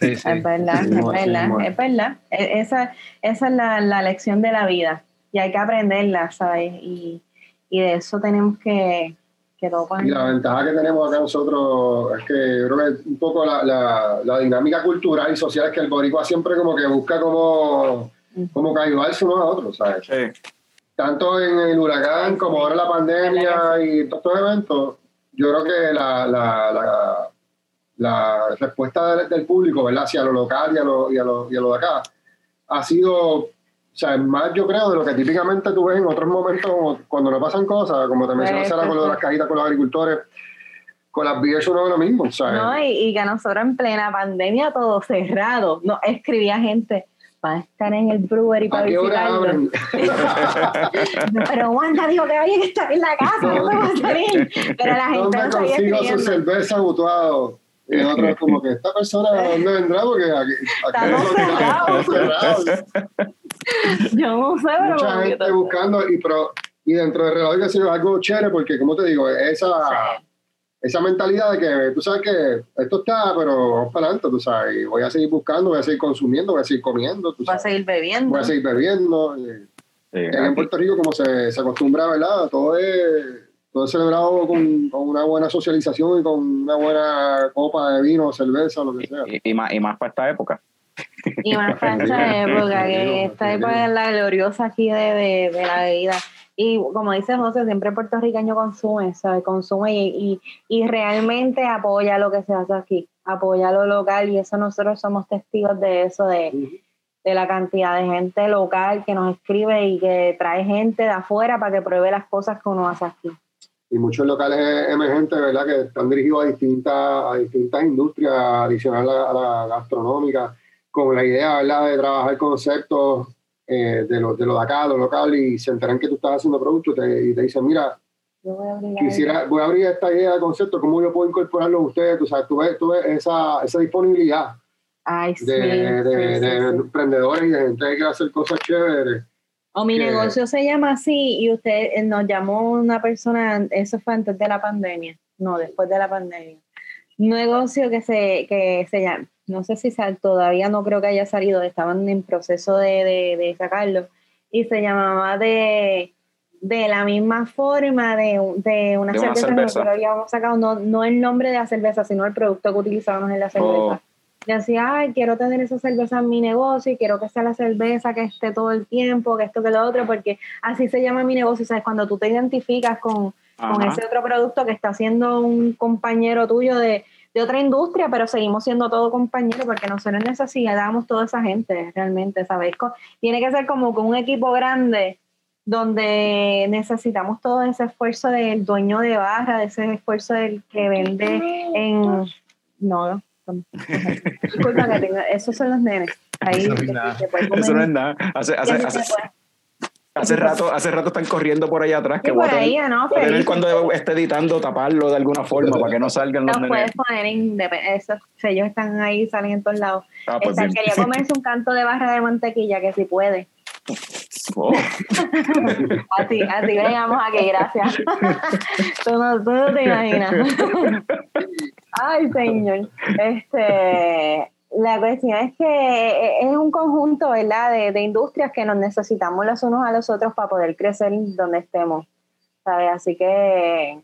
Es verdad, es verdad, es verdad. Esa, esa es la, la, lección de la vida y hay que aprenderla, ¿sabes? Y, y de eso tenemos que, que Y la ventaja que tenemos acá nosotros es que yo creo que un poco la, la, la dinámica cultural y social es que el boricua siempre como que busca como como que ayudarse unos a otros, ¿sabes? Sí. Tanto en el huracán como ahora la pandemia y todos estos eventos, yo creo que la, la, la, respuesta del, público, ¿verdad? Hacia lo local y a lo, y lo, lo de acá, ha sido o sea, más yo creo de lo que típicamente tú ves en otros momentos cuando no pasan cosas, como te mencionaste con lo de las cajitas con los agricultores, con las vías uno de lo mismo, ¿sabes? No, y, y, que nosotros en plena pandemia todo cerrado, no escribía gente, para estar en el brewery para visitarlo. Pero Wanda dijo que había que estar en la casa, no, podemos salir. Pero la gente no, no consigo su cerveza mutuado. Y otros como que esta persona dónde vendrá porque aquí, aquí Está cerrado. Yo no sé, pero mucha gente buscando y pro, y dentro del reloj que ha sido algo chévere porque como te digo esa esa mentalidad de que tú sabes que esto está, pero vamos para adelante, tú sabes, voy a seguir buscando, voy a seguir consumiendo, voy a seguir comiendo. Tú voy a seguir bebiendo. Voy a seguir bebiendo. en Puerto Rico, como se, se, acostumbra, ¿verdad? Todo es, todo es celebrado con, con, una buena socialización y con una buena copa de vino, cerveza, lo que sea. Y, más, y más para esta época. Y más para esta época, que esta época es la gloriosa aquí de, de, de la bebida. Y como dice José, siempre puertorriqueño consume, ¿sabe? Consume y, y, realmente apoya lo que se hace aquí, apoya lo local y eso nosotros somos testigos de eso, de, de la cantidad de gente local que nos escribe y que trae gente de afuera para que pruebe las cosas que uno hace aquí. Y muchos locales emergentes, ¿verdad? Que están dirigidos a distintas, a distintas industrias adicionales a la gastronómica, con la idea, ¿verdad? De trabajar conceptos eh, de, lo, de lo de acá, lo local, y se enteran que tú estás haciendo producto y te dicen, mira, voy a, quisiera, voy a abrir esta idea de concepto, ¿cómo yo puedo incorporarlo a ustedes? O sea, tú ves, tú ves esa, esa disponibilidad de, de, emprendedores y de gente que quiere hacer cosas chéveres. O mi negocio se llama así y usted eh, nos llamó una persona, eso fue antes de la pandemia, no, después de la pandemia. Un negocio que se, que se llama, no sé si sal, todavía no creo que haya salido, estaban en proceso de, de, sacarlo, y se llamaba de, de la misma forma de, de una, cerveza, que nosotros habíamos sacado, no, no el nombre de la cerveza, sino el producto que utilizábamos en la cerveza. Oh. Y decía, ay, quiero tener esa cerveza en mi negocio y quiero que sea la cerveza que esté todo el tiempo, que esto, que lo otro, porque así se llama mi negocio, ¿sabes? Cuando tú te identificas con, con ese otro producto que está haciendo un compañero tuyo de, de otra industria, pero seguimos siendo todo compañeros porque nosotros necesitamos toda esa gente realmente, ¿sabes? Tiene que ser como con un equipo grande donde necesitamos todo ese esfuerzo del dueño de barra, de ese esfuerzo del que vende en... No, disculpa que tengo, esos son los nenes. Ahí, eso no es nada. Eso no es nada. Hace, hace, hace, Hace rato, hace rato están corriendo por allá atrás. Que voy a, tener, ¿no? cuando esté editando taparlo de alguna forma para que no salgan los No puedes poner esos sellos están ahí, salen en todos lados. Ah, pues quería comerse un canto de barra de mantequilla, que si puede. Oh. así, así llegamos aquí, gracias. tú, no, tú no te imaginas. Ay, señor. Este la cuestión es que eh, es un conjunto, ¿verdad?, de, de, industrias que nos necesitamos los unos a los otros para poder crecer donde estemos, ¿sabes? Así que,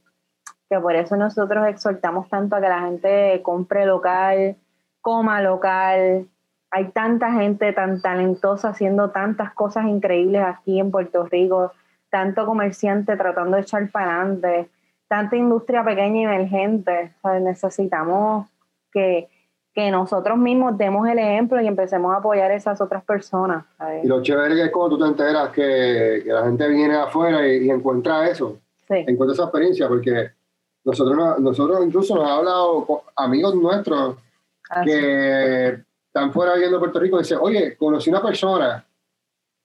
que por eso nosotros exhortamos tanto a que la gente compre local, coma local. Hay tanta gente tan talentosa haciendo tantas cosas increíbles aquí en Puerto Rico, tanto comerciante tratando de echar para adelante, tanta industria pequeña y emergente, ¿sabes? Necesitamos que que nosotros mismos demos el ejemplo y empecemos a apoyar a esas otras personas. Y lo chévere es cuando tú te enteras que, que la gente viene afuera y, encuentra eso, encuentra esa experiencia, porque nosotros, nosotros incluso nos ha hablado amigos nuestros ah, que están fuera viendo Puerto Rico y dicen, oye, conocí una persona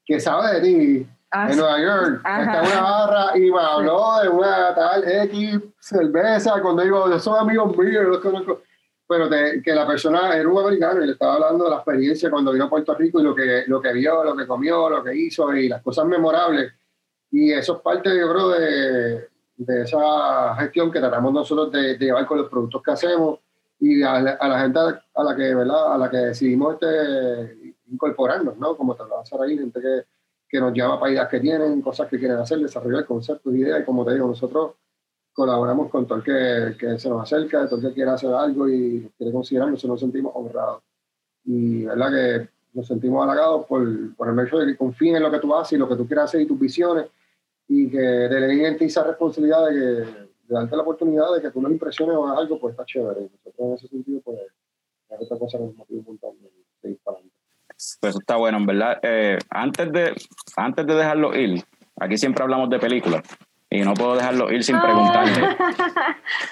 que sabe de ti ah, en Nueva York, está en una barra y me habló de una tal X cerveza, cuando digo, son amigos míos, los conozco pero que la persona era un americano y le estaba hablando de la experiencia cuando vino a Puerto Rico y lo que, lo que vio, lo que comió, lo que hizo y las cosas memorables. Y eso es parte, yo creo, de, de esa gestión que tratamos nosotros de, llevar con los productos que hacemos y a, la gente a la que, ¿verdad? A la que decidimos este, incorporarnos, ¿no? Como te lo vas a ahí, gente que, que nos llama para ideas que tienen, cosas que quieren hacer, desarrollar conceptos, ideas y como te digo, nosotros colaboramos con todo el que, que, se nos acerca, todo el que quiera hacer algo y quiere considerarnos, nos sentimos honrados. Y verdad que nos sentimos halagados por, por el hecho de que confíen en lo que tú haces y lo que tú quieras hacer y tus visiones y que deleguen en ti esa responsabilidad de, que, de darte la oportunidad de que tú nos impresiones o hagas algo, pues está chévere. Nosotros en ese sentido, pues, es otra cosa que nos motiva un montón de seguir para adelante. Pues está bueno, en verdad. Eh, antes, de, antes de dejarlo ir, aquí siempre hablamos de películas y no puedo dejarlo ir sin preguntarle.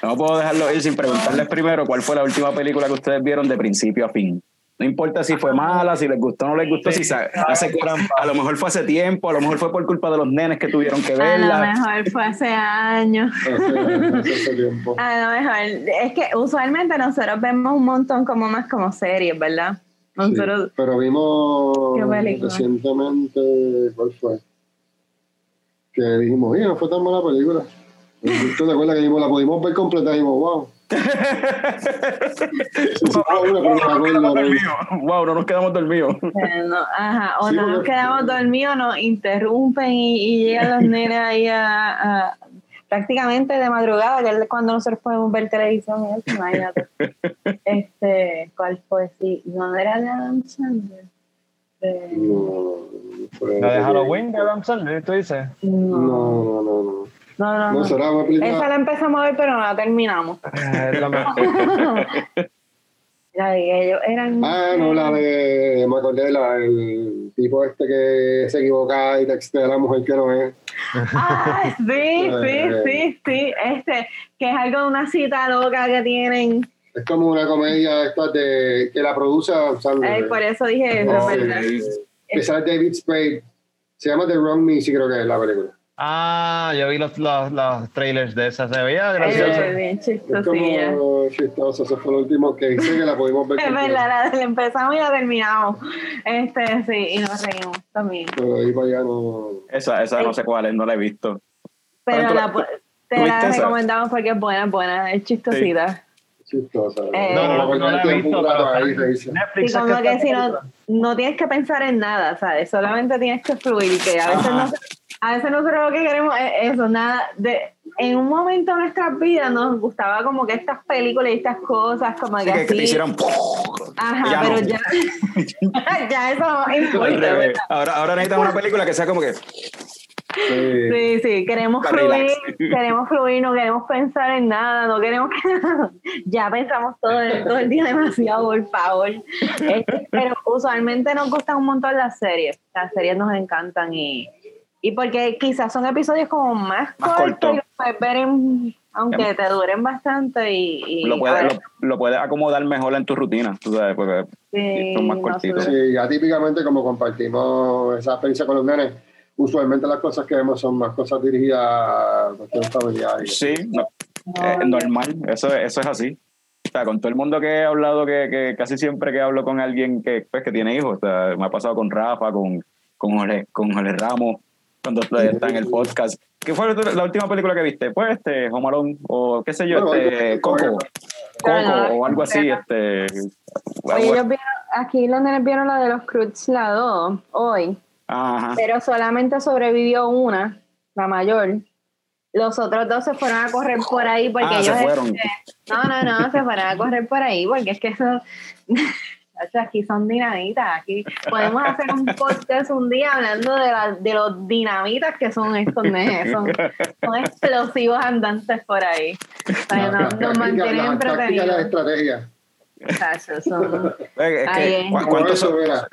No puedo dejarlo ir sin preguntarles primero cuál fue la última película que ustedes vieron de principio a fin. No importa si fue mala, si les gustó o no les gustó, si hace, a lo mejor fue hace tiempo, a lo mejor fue por culpa de los nenes que tuvieron que verla. A lo mejor fue hace años. A lo mejor, es que usualmente nosotros vemos un montón como más como series, ¿verdad? Nosotros, pero vimos recientemente, ¿cuál fue? Que dijimos, oye, no fue tan mala película. ¿Tú te acuerdas que dijimos, la pudimos ver completa? Y dijimos, wow. wow, no nos quedamos dormidos. ajá, o no nos quedamos dormidos, nos interrumpen y, llegan los nenes ahí a, prácticamente de madrugada, que es cuando nosotros podemos ver televisión y imagínate. este, ¿cuál fue? Sí, ¿no era de Adam Sandler? ¿La de Halloween de Adam Sandler, tú dices? No, no, no. no. No, no, no. será Esa la empezamos a ver, pero no la terminamos. Ah, la de ellos eran. Ah, no, la de. Me acordé, la del tipo este que se equivoca y textea a la mujer que no es. Ah, sí, sí, sí, sí. Este, que es algo de una cita loca que tienen es como una comedia esta de, que la produce Sandler. por eso dije eso, ¿verdad? Que sale David Spade. Se llama The Wrong Me, sí creo que es la película. Ah, yo vi los, los, los trailers de esa, se veía graciosa. Eh, bien chistosilla. Es chistoso, eso fue lo último que hice que la pudimos ver. Es verdad, la, empezamos y la terminamos. Este, sí, y nos reímos también. Pero ahí para allá no... Esa, esa no sé cuál es, no la he visto. Pero, la, te la recomendamos porque es buena, buena, es chistosita chistosa. Eh, no, no, no, he visto, y como que si no, no tienes que pensar en nada, ¿sabes? Solamente tienes que fluir, que a veces, no, a veces nosotros lo que queremos es eso, nada, de, en un momento de nuestras vidas nos gustaba como que estas películas y estas cosas, como que, así. que te hicieron... Ajá, pero ya, ya eso no importa. Ahora, ahora necesitas una película que sea como que... Sí, sí, queremos fluir, queremos fluir, no queremos pensar en nada, no queremos que ya pensamos todo el, todo el día demasiado, por favor. Este, pero usualmente nos gustan un montón las series, las series nos encantan y, y porque quizás son episodios como más, cortos, y puedes ver aunque te duren bastante y, lo, puedes, lo, puedes acomodar mejor en tu rutina, tú sabes, porque son más cortitos. Sí, ya típicamente como compartimos esa experiencia con los nenes usualmente las cosas que vemos son más cosas dirigidas a cuestiones familiares. Sí, no, es normal, eso, eso es así. O sea, con todo el mundo que he hablado, que, que casi siempre que hablo con alguien que, pues, que tiene hijos, o sea, me ha pasado con Rafa, con, con, Jorge, con Jorge Ramos, cuando está en el podcast. ¿Qué fue la última película que viste? Pues este, Home o qué sé yo, este, Coco. Coco o algo así. Este, Oye, ellos vieron, aquí los nenes vieron la de los Cruz, la 2, hoy. Pero solamente sobrevivió una, la mayor. Los otros dos se fueron a correr por ahí porque ah, ellos. no, no, no, se fueron a correr por ahí porque es que eso. aquí son dinamitas. Aquí podemos hacer un podcast un día hablando de, la, de los dinamitas que son estos nenes. Son, son, explosivos andantes por ahí. nos, mantienen entretenidos. Chacho, son- Es Ahí que, es. ¿cu- Como ¿Cuántos eso, son?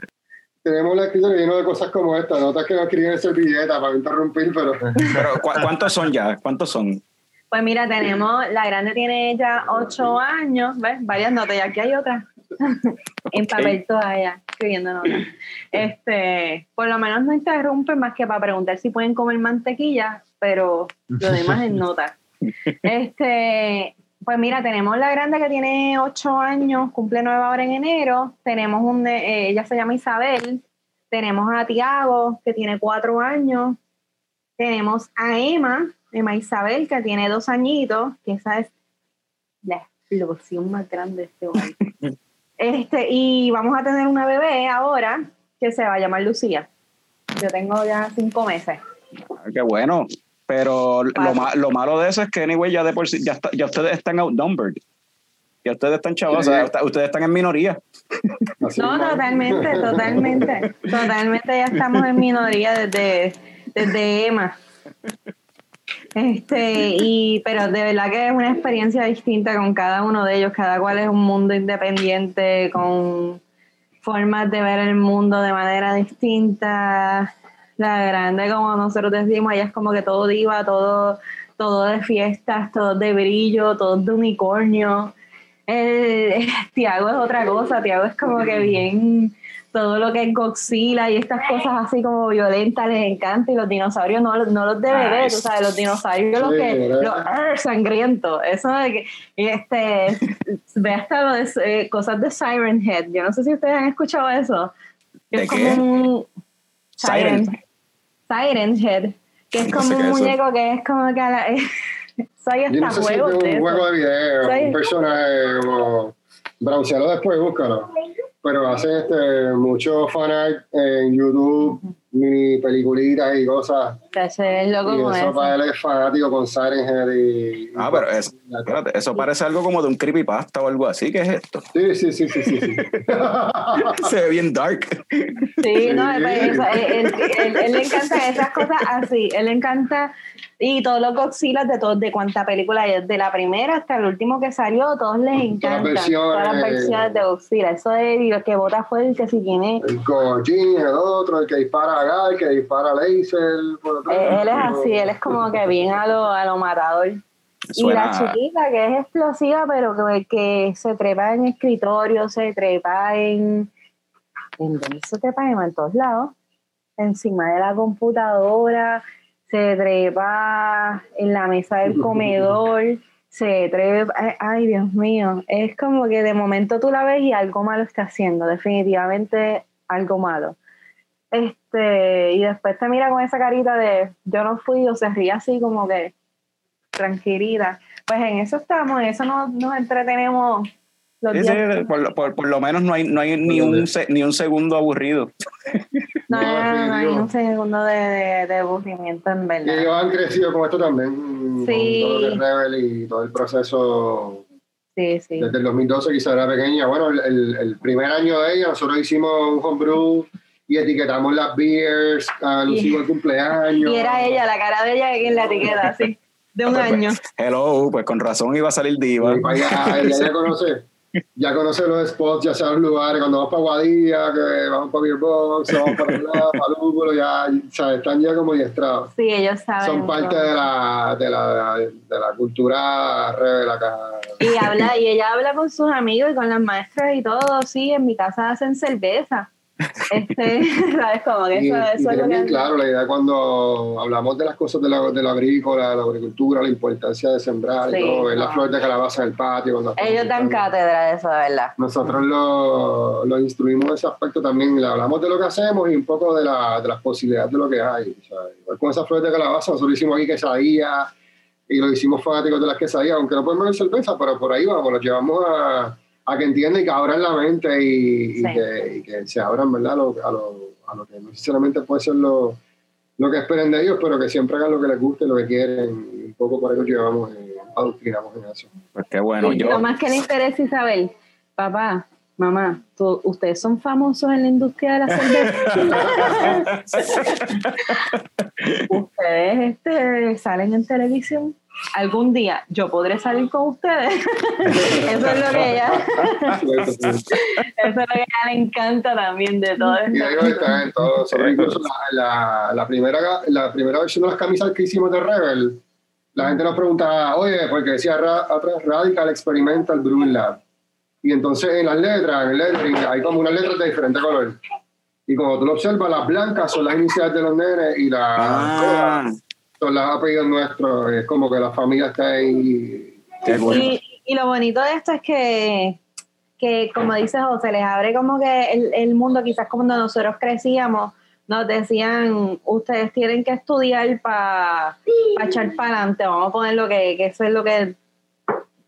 Tenemos la escritorio lleno de cosas como esta, notas que no escriben en servilleta para interrumpir, pero Pero, ¿cu- ¿Cuántos son ya? ¿Cuántos son? Pues mira, tenemos, la grande tiene ya ocho años, ¿ves? Varias notas, y aquí hay otras. en papel toalla, escribiendo notas. Este, por lo menos no interrumpen más que para preguntar si pueden comer mantequilla, pero lo demás es nota. Este, pues mira, tenemos la grande que tiene ocho años, cumple nueve ahora en enero. Tenemos un, eh, ella se llama Isabel. Tenemos a Tiago, que tiene cuatro años. Tenemos a Emma, Emma Isabel, que tiene dos añitos, que esa es la explosión más grande de este hogar. este, y vamos a tener una bebé ahora que se va a llamar Lucía. Yo tengo ya cinco meses. Ah, Qué bueno. Pero lo, ma- lo malo de eso es que, anyway, ya de por sí, ya, está- ya ustedes están outnumbered. Ya ustedes están chavos, Sí. o sea, ustedes están en minoría. así No, totalmente, totalmente. Totalmente ya estamos en minoría desde, desde Emma. Este, y, pero de verdad que es una experiencia distinta con cada uno de ellos. Cada cual es un mundo independiente, con formas de ver el mundo de manera distinta. La grande, como nosotros decimos, ella es como que todo diva, todo, todo de fiestas, todo de brillo, todo de unicornio. Tiago es otra cosa, Tiago es como que bien todo lo que es Godzilla y estas cosas así como violentas les encanta y los dinosaurios no, no los de bebé, Nice. tú sabes, los dinosaurios los que los arr, sangrientos, eso de que y este ve hasta lo de eh, cosas de Siren Head, yo no sé si ustedes han escuchado eso. ¿De es qué? como un Siren. Siren, Siren Head, que es No como sé un muñeco que es como que a la, soy Yo hasta no sé si es un juego de video, un personaje como browsealo después, búscalo. Pero hacen este, mucho fanart en YouTube, mini peliculitas y cosas. Es loco Y con eso eso. para él es fanático con Siren Head y... Ah, pero es- espérate, eso parece algo como de un creepypasta o algo así. ¿Qué es esto? Sí, sí, sí, sí, sí. sí. Se ve bien dark. Sí, no, pues, eso, él, él- él- él le encantan esas cosas así, él le encanta, y todos los Godzilla de todos, de cuánta película hay, de la primera hasta el último que salió, todos les encantan, versiones. todas las versiones de Godzilla, eso es y lo que vota fue el que si tiene, El Gojin, el otro, el que dispara que dispara laser. Por atrás. eh, él es así, él es como que bien a lo, a lo matador. Y la chiquita que es explosiva, pero que, que se trepa en escritorio, se trepa en... ¿En dónde se trepa? En todos lados. Encima de la computadora, se trepa en la mesa del comedor, se trepa... Ay, ay, Dios mío. Es como que de momento tú la ves y algo malo está haciendo. Definitivamente algo malo. Este, y después te mira con esa carita de yo no fui o se ríe así como que tranquilita. Pues en eso estamos, en eso nos, nos entretenemos los Sí, sí, días. por, lo- por- por lo menos no hay, no hay ni, un, se- ni un segundo aburrido. No, no, no, no, hay un segundo de, de, de aburrimiento en Y verdad. ellos han crecido con esto también, Sí. con todo lo que es Rebel y todo el proceso Sí, sí. desde el 2012 que era pequeña. Bueno, el, el- el primer año de ella nosotros hicimos un homebrew y etiquetamos las beers a Y- Lucía el cumpleaños. Y era ella, la cara de ella en la etiqueta, así, de un Pues, año. Hello, pues con razón iba a salir diva. Allá, ella ya conoce, ya conoce los spots, ya sabe los lugares, cuando vamos para Guadilla, que vamos para Beer Box, vamos para allá, para Lúpulo, ya, ¿sabes? están ya como diestrados. Sí, ellos saben. Son parte todo. de la, de la, de la cultura rebel acá. Y habla, y ella habla con sus amigos y con las maestras y todo, sí, en mi casa hacen cerveza. Este, ¿sabes? Que Y, eso, y es claro la idea cuando hablamos de las cosas de la, de la agrícola, la agricultura, la importancia de sembrar Sí, y todo, ver no. las flores de calabaza en el patio. ellos dan cátedra de eso, de verdad. Nosotros lo, lo instruimos ese aspecto también, le hablamos de lo que hacemos y un poco de, la, de las posibilidades de lo que hay. igual con esas flores de calabaza, nosotros hicimos aquí quesadillas y lo hicimos fanáticos de las quesadillas, aunque no podemos ver cerveza, pero por ahí vamos, los llevamos a, a que entiendan y que abran la mente y, y Sí. que, y que se abran ¿verdad? A, lo, a, lo, a lo que no necesariamente puede ser lo, lo que esperen de ellos, pero que siempre hagan lo que les guste, lo que quieren, y un poco por eso llevamos, eh, adoctrinamos en eso. Pues qué bueno, Y yo. Lo más que le interesa Isabel, papá, mamá, tú- ustedes son famosos en la industria de la cerveza. ustedes este, salen en televisión. Algún día yo podré salir con ustedes. eso es lo que ella, eso es lo que a ella le encanta también de todo esto. Y ahí está en todo. Sobre incluso la, la, la, primera, la primera versión de las camisas que hicimos de Rebel, la gente nos preguntaba, oye, porque decía atrás Radical Experimental Brewing Lab. Y entonces en las letras, en el lettering, hay como unas letras de diferente color. Y como tú lo observas, las blancas son las iniciales de los nenes y las Ah, son los apellidos nuestros. Es como que la familia está ahí. Y, y lo bonito de esto es que, que, como dice José, les abre como que el, el mundo, quizás cuando nosotros crecíamos, nos decían, ustedes tienen que estudiar para echar para adelante, vamos a poner lo que, que eso es lo que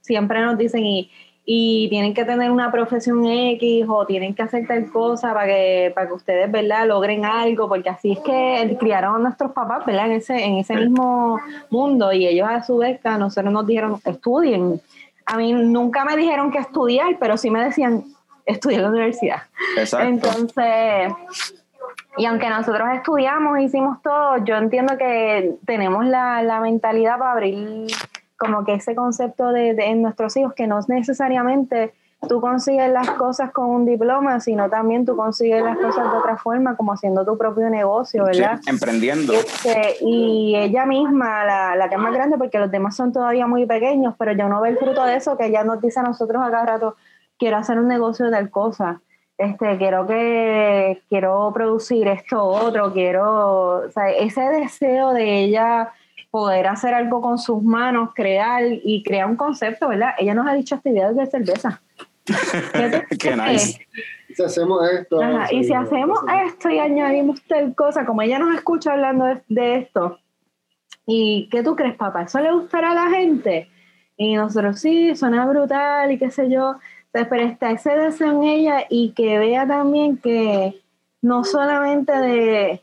siempre nos dicen y, y tienen que tener una profesión X o tienen que hacer tal cosa para que, para que ustedes, ¿verdad?, logren algo, porque así es que criaron a nuestros papás, ¿verdad?, en ese, en ese mismo mundo y ellos a su vez a nosotros nos dijeron, estudien. A mí nunca me dijeron que estudiar, pero sí me decían, estudia en la universidad. Exacto. Entonces, y aunque nosotros estudiamos, hicimos todo, yo entiendo que tenemos la, la mentalidad para abrir como que ese concepto de, de en nuestros hijos, que no es necesariamente tú consigues las cosas con un diploma, sino también tú consigues las cosas de otra forma, como haciendo tu propio negocio, Sí, ¿verdad? emprendiendo. Este, y ella misma, la, la que es más grande, porque los demás son todavía muy pequeños, pero ya no ve el fruto de eso, que ella nos dice a nosotros a cada rato, quiero hacer un negocio de tal cosa, este, quiero que, quiero producir esto otro, quiero, o sea, ese deseo de ella poder hacer algo con sus manos, crear y crear un concepto, ¿verdad? Ella nos ha dicho actividades de cerveza. Qué nice. Si hacemos esto. Ajá, y si hacemos esto y añadimos tal cosa, como ella nos escucha hablando de, de esto, ¿y qué tú crees, papá? ¿Eso le gustará a la gente? Y nosotros, sí, suena brutal y qué sé yo. Entonces, Pero está ese deseo en ella y que vea también que no solamente de,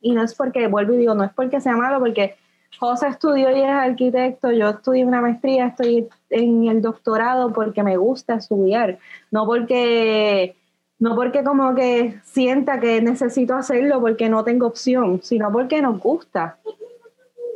y no es porque, vuelvo y digo, no es porque sea malo, porque José estudió y es arquitecto, yo estudié una maestría, estoy en el doctorado porque me gusta estudiar, no porque no porque como que sienta que necesito hacerlo porque no tengo opción, sino porque nos gusta.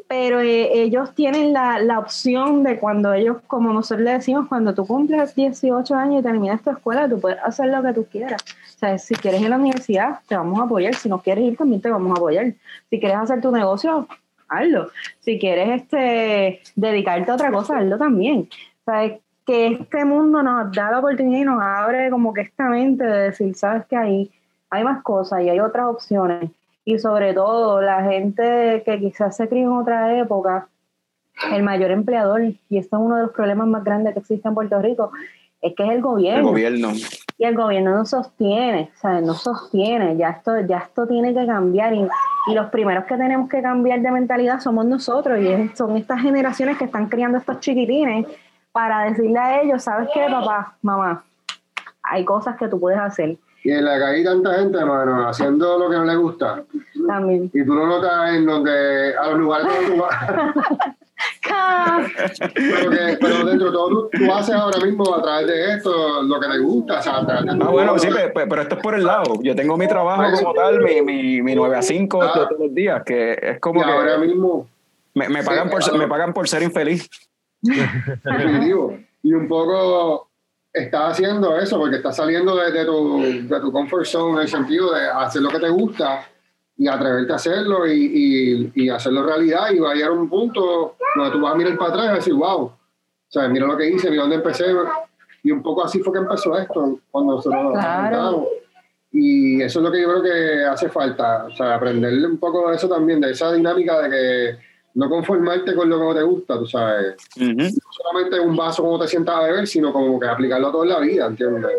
Pero eh, ellos tienen la, la opción de cuando ellos, como nosotros le decimos, cuando tú cumples 18 años y terminas tu escuela, tú puedes hacer lo que tú quieras. O sea, si quieres ir a la universidad, te vamos a apoyar. Si no quieres ir, también te vamos a apoyar. Si quieres hacer tu negocio, hazlo. Si quieres este, dedicarte a otra cosa, hazlo también. O sea, que este mundo nos da la oportunidad y nos abre como que esta mente de decir, sabes que hay, hay más cosas y hay otras opciones. Y sobre todo, la gente que quizás se crió en otra época, el mayor empleador, y esto es uno de los problemas más grandes que existe en Puerto Rico, es que es el gobierno. El gobierno. Y el gobierno no sostiene, o sea, no sostiene, ya esto, ya esto tiene que cambiar y, y los primeros que tenemos que cambiar de mentalidad somos nosotros y es- son estas generaciones que están criando estos chiquitines para decirle a ellos, ¿sabes qué, papá, mamá? Hay cosas que tú puedes hacer Y en la que hay tanta gente, hermano, haciendo lo que no le gusta. también. Y tú lo notas en donde, a los lugares donde tú vas. pero, que, pero dentro de todo, tú, tú haces ahora mismo a través de esto lo que te gusta. O sea, a través de Ah, bueno, sí, pe- pe- pero, esto es por el lado. Yo tengo mi trabajo como tal, mi, mi, mi 9 a 5 Ah. todos los días, que es Y como ahora que mismo, me, me pagan por, ser- me pagan por ser infeliz. definitivo. Y un poco estás haciendo eso porque estás saliendo de, de tu, de tu comfort zone en el sentido de hacer lo que te gusta y atreverte a hacerlo y, y, y hacerlo realidad y va a llegar a un punto donde tú vas a mirar para atrás y decir, wow, o sea, mira lo que hice, mira dónde empecé. Y un poco así fue que empezó esto cuando nosotros nos Claro. juntamos. Y eso es lo que yo creo que hace falta, o sea, aprenderle un poco de eso también, de esa dinámica de que no conformarte con lo que no te gusta, tú sabes Ujú. no solamente un vaso como te sientas a beber, sino como que aplicarlo a toda la vida, ¿entiendes?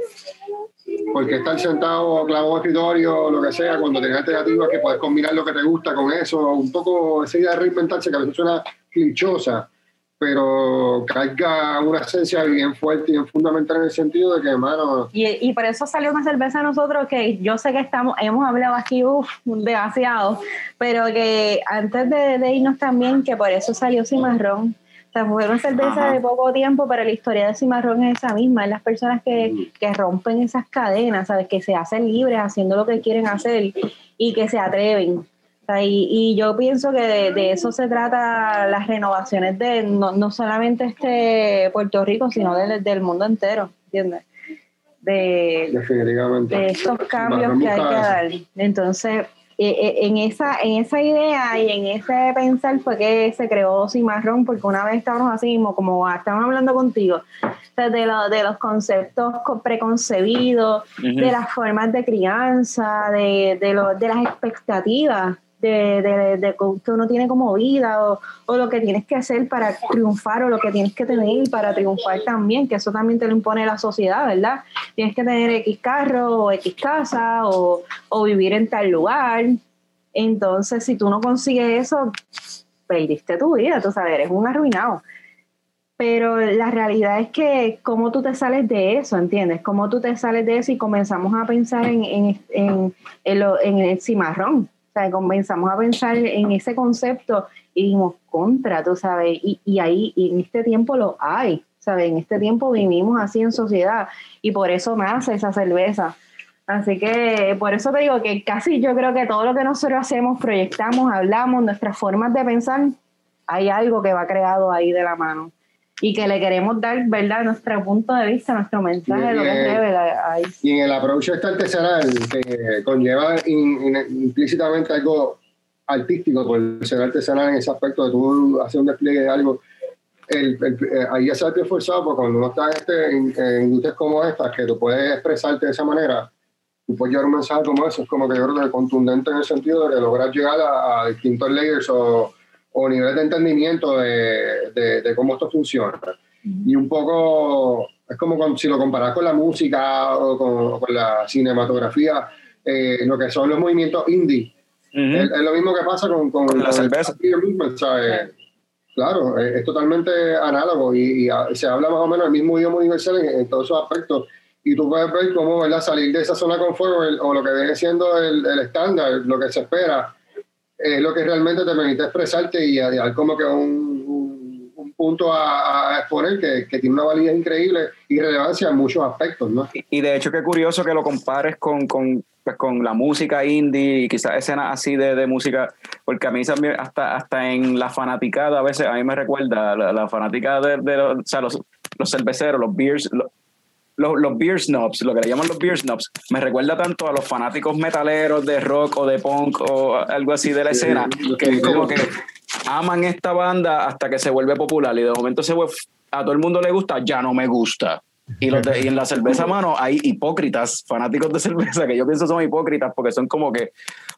Porque estar sentado clavado en escritorio, lo que sea, cuando tienes alternativas que puedes combinar lo que te gusta con eso, un poco esa idea de reinventarse que a veces suena clichosa, pero carga una esencia bien fuerte y bien fundamental en el sentido de que, hermano, Y, y por eso salió una cerveza a nosotros que yo sé que estamos, hemos hablado aquí uf, demasiado, pero que antes de, de irnos también, que por eso salió Cimarrón. Sea, fue una cerveza Ajá. de poco tiempo, pero la historia de Cimarrón es esa misma, es las personas que, que rompen esas cadenas, ¿sabes? Que se hacen libres haciendo lo que quieren hacer y que se atreven. y, y, yo pienso que de, eso se trata las renovaciones de no, no solamente este Puerto Rico, sino del mundo entero, ¿entiendes? De, de estos cambios que hay que dar. Entonces, en esa en esa idea y en ese pensar fue que se creó Cimarrón, porque una vez estábamos así mismo, como estábamos hablando contigo, de, de los conceptos preconcebidos, de las formas de crianza, de, de, de las expectativas de, de, que uno tiene como vida o, lo que tienes que hacer para triunfar o lo que tienes que tener para triunfar también, que eso también te lo impone la sociedad, ¿verdad? Tienes que tener X carro o X casa o, vivir en tal lugar. Entonces, si tú no consigues eso, perdiste tu vida, tú sabes, eres un arruinado. Pero la realidad es que cómo tú te sales de eso, ¿entiendes? Cómo tú te sales de eso y comenzamos a pensar en, en, en, en el cimarrón comenzamos a pensar en ese concepto y dijimos, contra, tú sabes, y, y ahí, y en este tiempo lo hay, ¿sabes? En este tiempo vivimos así en sociedad y por eso nace esa cerveza. Así que por eso te digo que casi yo creo que todo lo que nosotros hacemos, proyectamos, hablamos, nuestras formas de pensar, hay algo que va creado ahí de la mano y que le queremos dar, ¿verdad?, nuestro punto de vista, nuestro mensaje, lo que debe ahí. Y en el approach este artesanal, que conlleva implícitamente algo artístico, por ser artesanal en ese aspecto de tú hacer un despliegue de algo, el, eh, ahí ha esforzado, porque cuando uno está este, en, industrias como estas, que tú puedes expresarte de esa manera, tú puedes llevar un mensaje como eso, es como que yo creo que contundente en el sentido de lograr llegar a, a distintos layers o o niveles de entendimiento de, de, cómo esto funciona. Y un poco, es como si lo comparas con la música o con, la cinematografía, eh, lo que son los movimientos indie. es, lo mismo que pasa con, con, la cerveza. Claro, es, totalmente análogo y, se habla más o menos el mismo idioma universal en, todos esos aspectos. Y tú puedes ver cómo ¿verdad? salir de esa zona de confort o lo que viene siendo el, el estándar, lo que se espera, es lo que realmente te permite expresarte y dar como que un, un, punto a, exponer que, que, tiene una validez increíble y relevancia en muchos aspectos, ¿no? Y, de hecho qué curioso que lo compares con, con, pues, con la música indie y quizás escenas así de, de, música, porque a mí hasta, hasta en la fanaticada a veces, a mí me recuerda la, la fanaticada de, los, los cerveceros, los beers, los, los, beer snobs, lo que le llaman los beer snobs, me recuerda tanto a los fanáticos metaleros de rock o de punk o algo así de la escena, que es como que aman esta banda hasta que se vuelve popular y de momento se vuelve, a todo el mundo le gusta, ya no me gusta. Y, los y en la cerveza, mano, hay hipócritas, fanáticos de cerveza, que yo pienso son hipócritas porque son como que,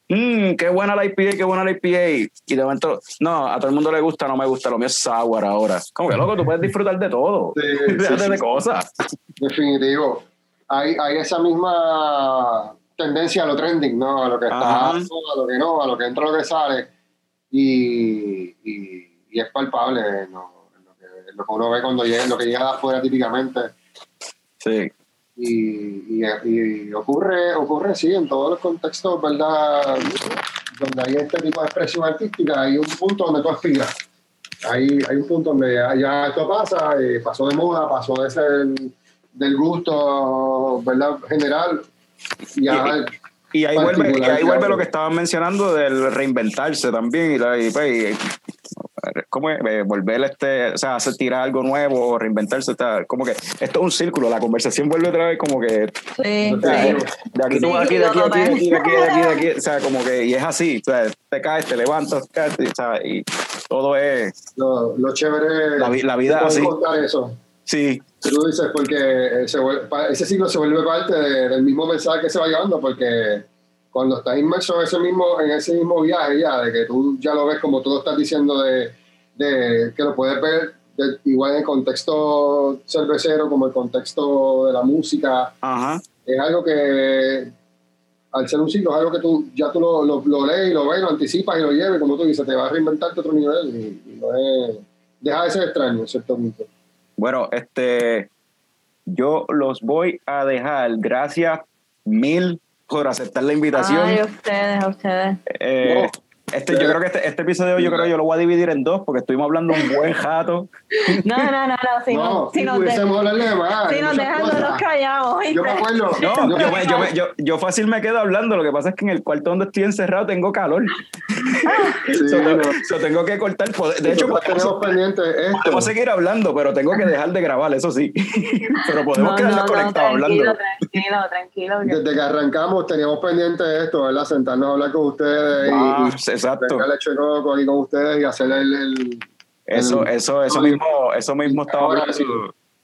mmm, qué buena la IPA, qué buena la IPA. Y de momento, no, a todo el mundo le gusta, no me gusta, lo mío es sour ahora. Como que loco, tú puedes disfrutar de todo, de cosas. Definitivo. Hay, hay esa misma tendencia a lo trending, ¿no? A lo que está, a lo que no, a lo que entra, a lo que sale. Y, y, es palpable, ¿no? Lo que, lo que uno ve cuando llega, lo que llega de afuera típicamente Sí. Y, y, ocurre, ocurre, sí, en todos los contextos, ¿verdad? Donde hay este tipo de expresión artística, hay un punto donde tú aspiras. Hay, hay un punto donde ya, esto pasa, eh, pasó de moda, pasó de ser del gusto, ¿verdad? General. Ya, y, ahí vuelve, y ahí vuelve lo que estaban mencionando del reinventarse también. Y, pues, ¿cómo es? Eh, volver este, o sea, hacer tirar algo nuevo o reinventarse, está, como que esto es un círculo, la conversación vuelve otra vez como que sí, de, aquí tú aquí, de aquí, de aquí, de aquí, de aquí, de aquí, o sea, como que, y es así, o sea, te caes, te levantas, caes, ¿sabes? y todo es... Lo, lo chévere la, la vida así. eso. Sí. Tú dices, porque ese ciclo se vuelve parte del mismo mensaje que se va llevando, porque cuando estás inmerso en ese mismo, en ese mismo viaje ya, de que tú ya lo ves como tú lo estás diciendo, de, de que lo puedes ver igual en el contexto cervecero como el contexto de la música, es algo que al ser un ciclo es algo que tú ya tú lo, lo, lees y lo ves, lo anticipas y lo lleves, como tú dices, te va a reinventarte otro nivel y, no es, deja de ser extraño en cierto punto. Bueno, este, yo los voy a dejar, gracias mil por aceptar la invitación. Ay, a ustedes, a ustedes. Eh, Este, yo creo que este, este episodio yo creo que yo lo voy a dividir en dos porque estuvimos hablando un buen jato. No, no, no, no. Si, No, no, si si nos, de- más. si nos dejan, no nos callamos. Yo me acuerdo. No, yo, yo, me- yo, me- yo, yo fácil me quedo hablando, lo que pasa es que en el cuarto donde estoy encerrado tengo calor. sí, So, no. so tengo que cortar. De hecho, podemos, pendiente esto. podemos seguir hablando, pero tengo que dejar de grabar, eso sí. Pero podemos No, quedarnos no, no, conectados hablando. tranquilo, tranquilo. Desde que arrancamos teníamos pendiente esto, ¿verdad? Sentarnos a hablar con ustedes Ah, y, y exacto. con ustedes y hacer el, el- Eso, el- eso, eso mismo, eso mismo estaba hablando, sí.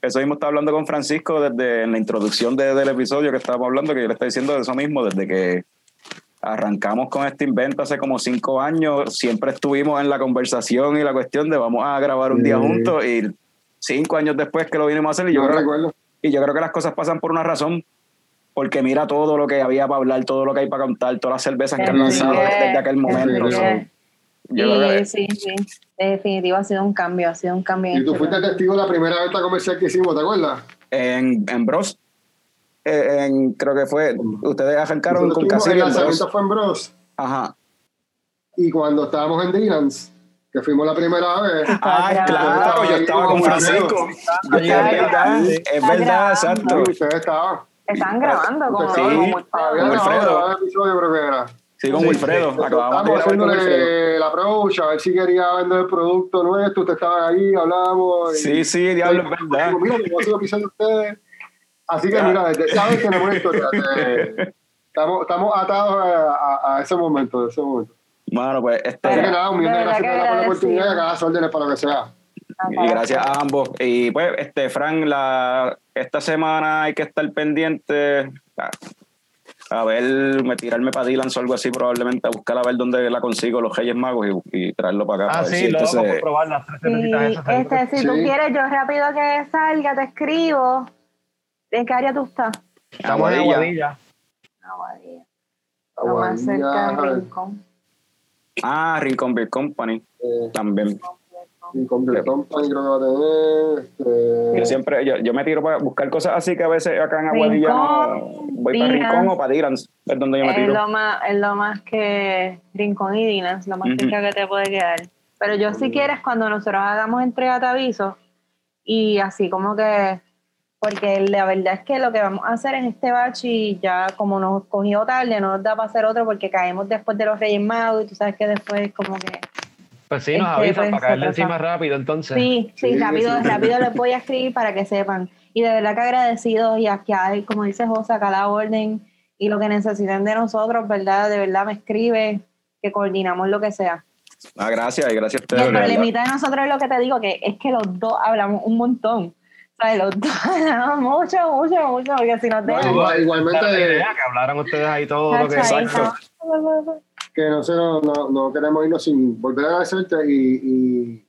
eso mismo estaba hablando con Francisco desde en la introducción de- del episodio que estábamos hablando, que yo le estaba diciendo de eso mismo, desde que arrancamos con este invento hace como cinco años, siempre estuvimos en la conversación y la cuestión de vamos a grabar un día juntos y cinco años después que lo vinimos a hacer y yo, Yo creo, recuerdo. y yo creo que las cosas pasan por una razón. Porque mira todo lo que había para hablar, todo lo que hay para contar, todas las cervezas que han Sí. lanzado desde aquel momento. Sí. So, yo creo que- Sí, sí, sí. En definitivo ha sido un cambio, ha sido un cambio. Y tú fuiste testigo de la primera venta comercial que hicimos, ¿te acuerdas? en, en Bros. eh, en, creo que fue. Ustedes arrancaron Nosotros con casi el Bros. lanzamiento fue en Bros. Ajá. Y cuando estábamos en Dylan's, que fuimos la primera vez, Ay, claro, yo estaba con Francisco. Yo- Es verdad, es verdad, exacto. ustedes estaban. Estaban grabando con Sí. Con grabado Wilfredo. el episodio, creo que era. Sí, con Wilfredo. Acabamos de Estábamos grabar con Wilfredo. haciéndole el approach, a ver si quería vender el producto nuestro. Ustedes estaban ahí, hablábamos. y- Sí, sí, diablo, es verdad. Digo, Mira, episodio ustedes. Así que, Ya. mira, desde sabes que tenemos una historia. Estamos, estamos atados a, a- a ese momento, a ese momento. Mano, pues, Así que este. nada, un millón de gracias que por la oportunidad y a cada órdenes para lo que sea. Y gracias a ambos. Y pues, este, Fran, la, esta semana hay que estar pendiente. A, a ver, me tirarme para Dylan o algo así, probablemente, a buscar a ver dónde la consigo, los Reyes Magos, y, y traerlo para acá. Ah, sí, si lo vamos a entonces- probar las tres Sí, este, si tú Sí. quieres, yo rápido que salga, te escribo. ¿En qué área tú estás? Estamos en Aguadilla. Aguadilla. Aguadilla. Lo más cerca rincón. Ah, Rincon Beer Company, eh, también. Company creo que va a tener. Este, Yo siempre, yo, yo me tiro para buscar cosas así que a veces acá en Aguadilla Rincón, voy para. Rincón o para Dylan, es donde yo me Es tiro. lo más, es lo más que Rincón y Dinas, lo más cerca que te puede quedar. Pero yo si quieres, cuando nosotros hagamos entrega te aviso. Y así como que, porque la verdad es que lo que vamos a hacer es este batch y ya como nos cogió tarde, no nos da para hacer otro porque caemos después de los Reyes Magos y tú sabes que después como que... Pues sí, nos Este, avisan pues, para caerle encima rápido, entonces. Sí, sí, Sí, rápido, sí. rápido les voy a escribir para que sepan. Y de verdad que agradecidos y aquí hay, como dice José, a cada orden y lo que necesiten de nosotros, ¿verdad? De verdad me escribe, que coordinamos lo que sea. Ah, gracias, y gracias a ustedes. el de problemita de nosotros es lo que te digo, que es que los dos hablamos un montón. ¿Sabes? Los dos hablamos mucho, mucho, mucho, porque si No, igual- Esa igualmente, idea, que hablaran ustedes ahí todo lo que... Ahí Exacto. Que no, sé, no, no, queremos irnos sin volver a agradecerte y, y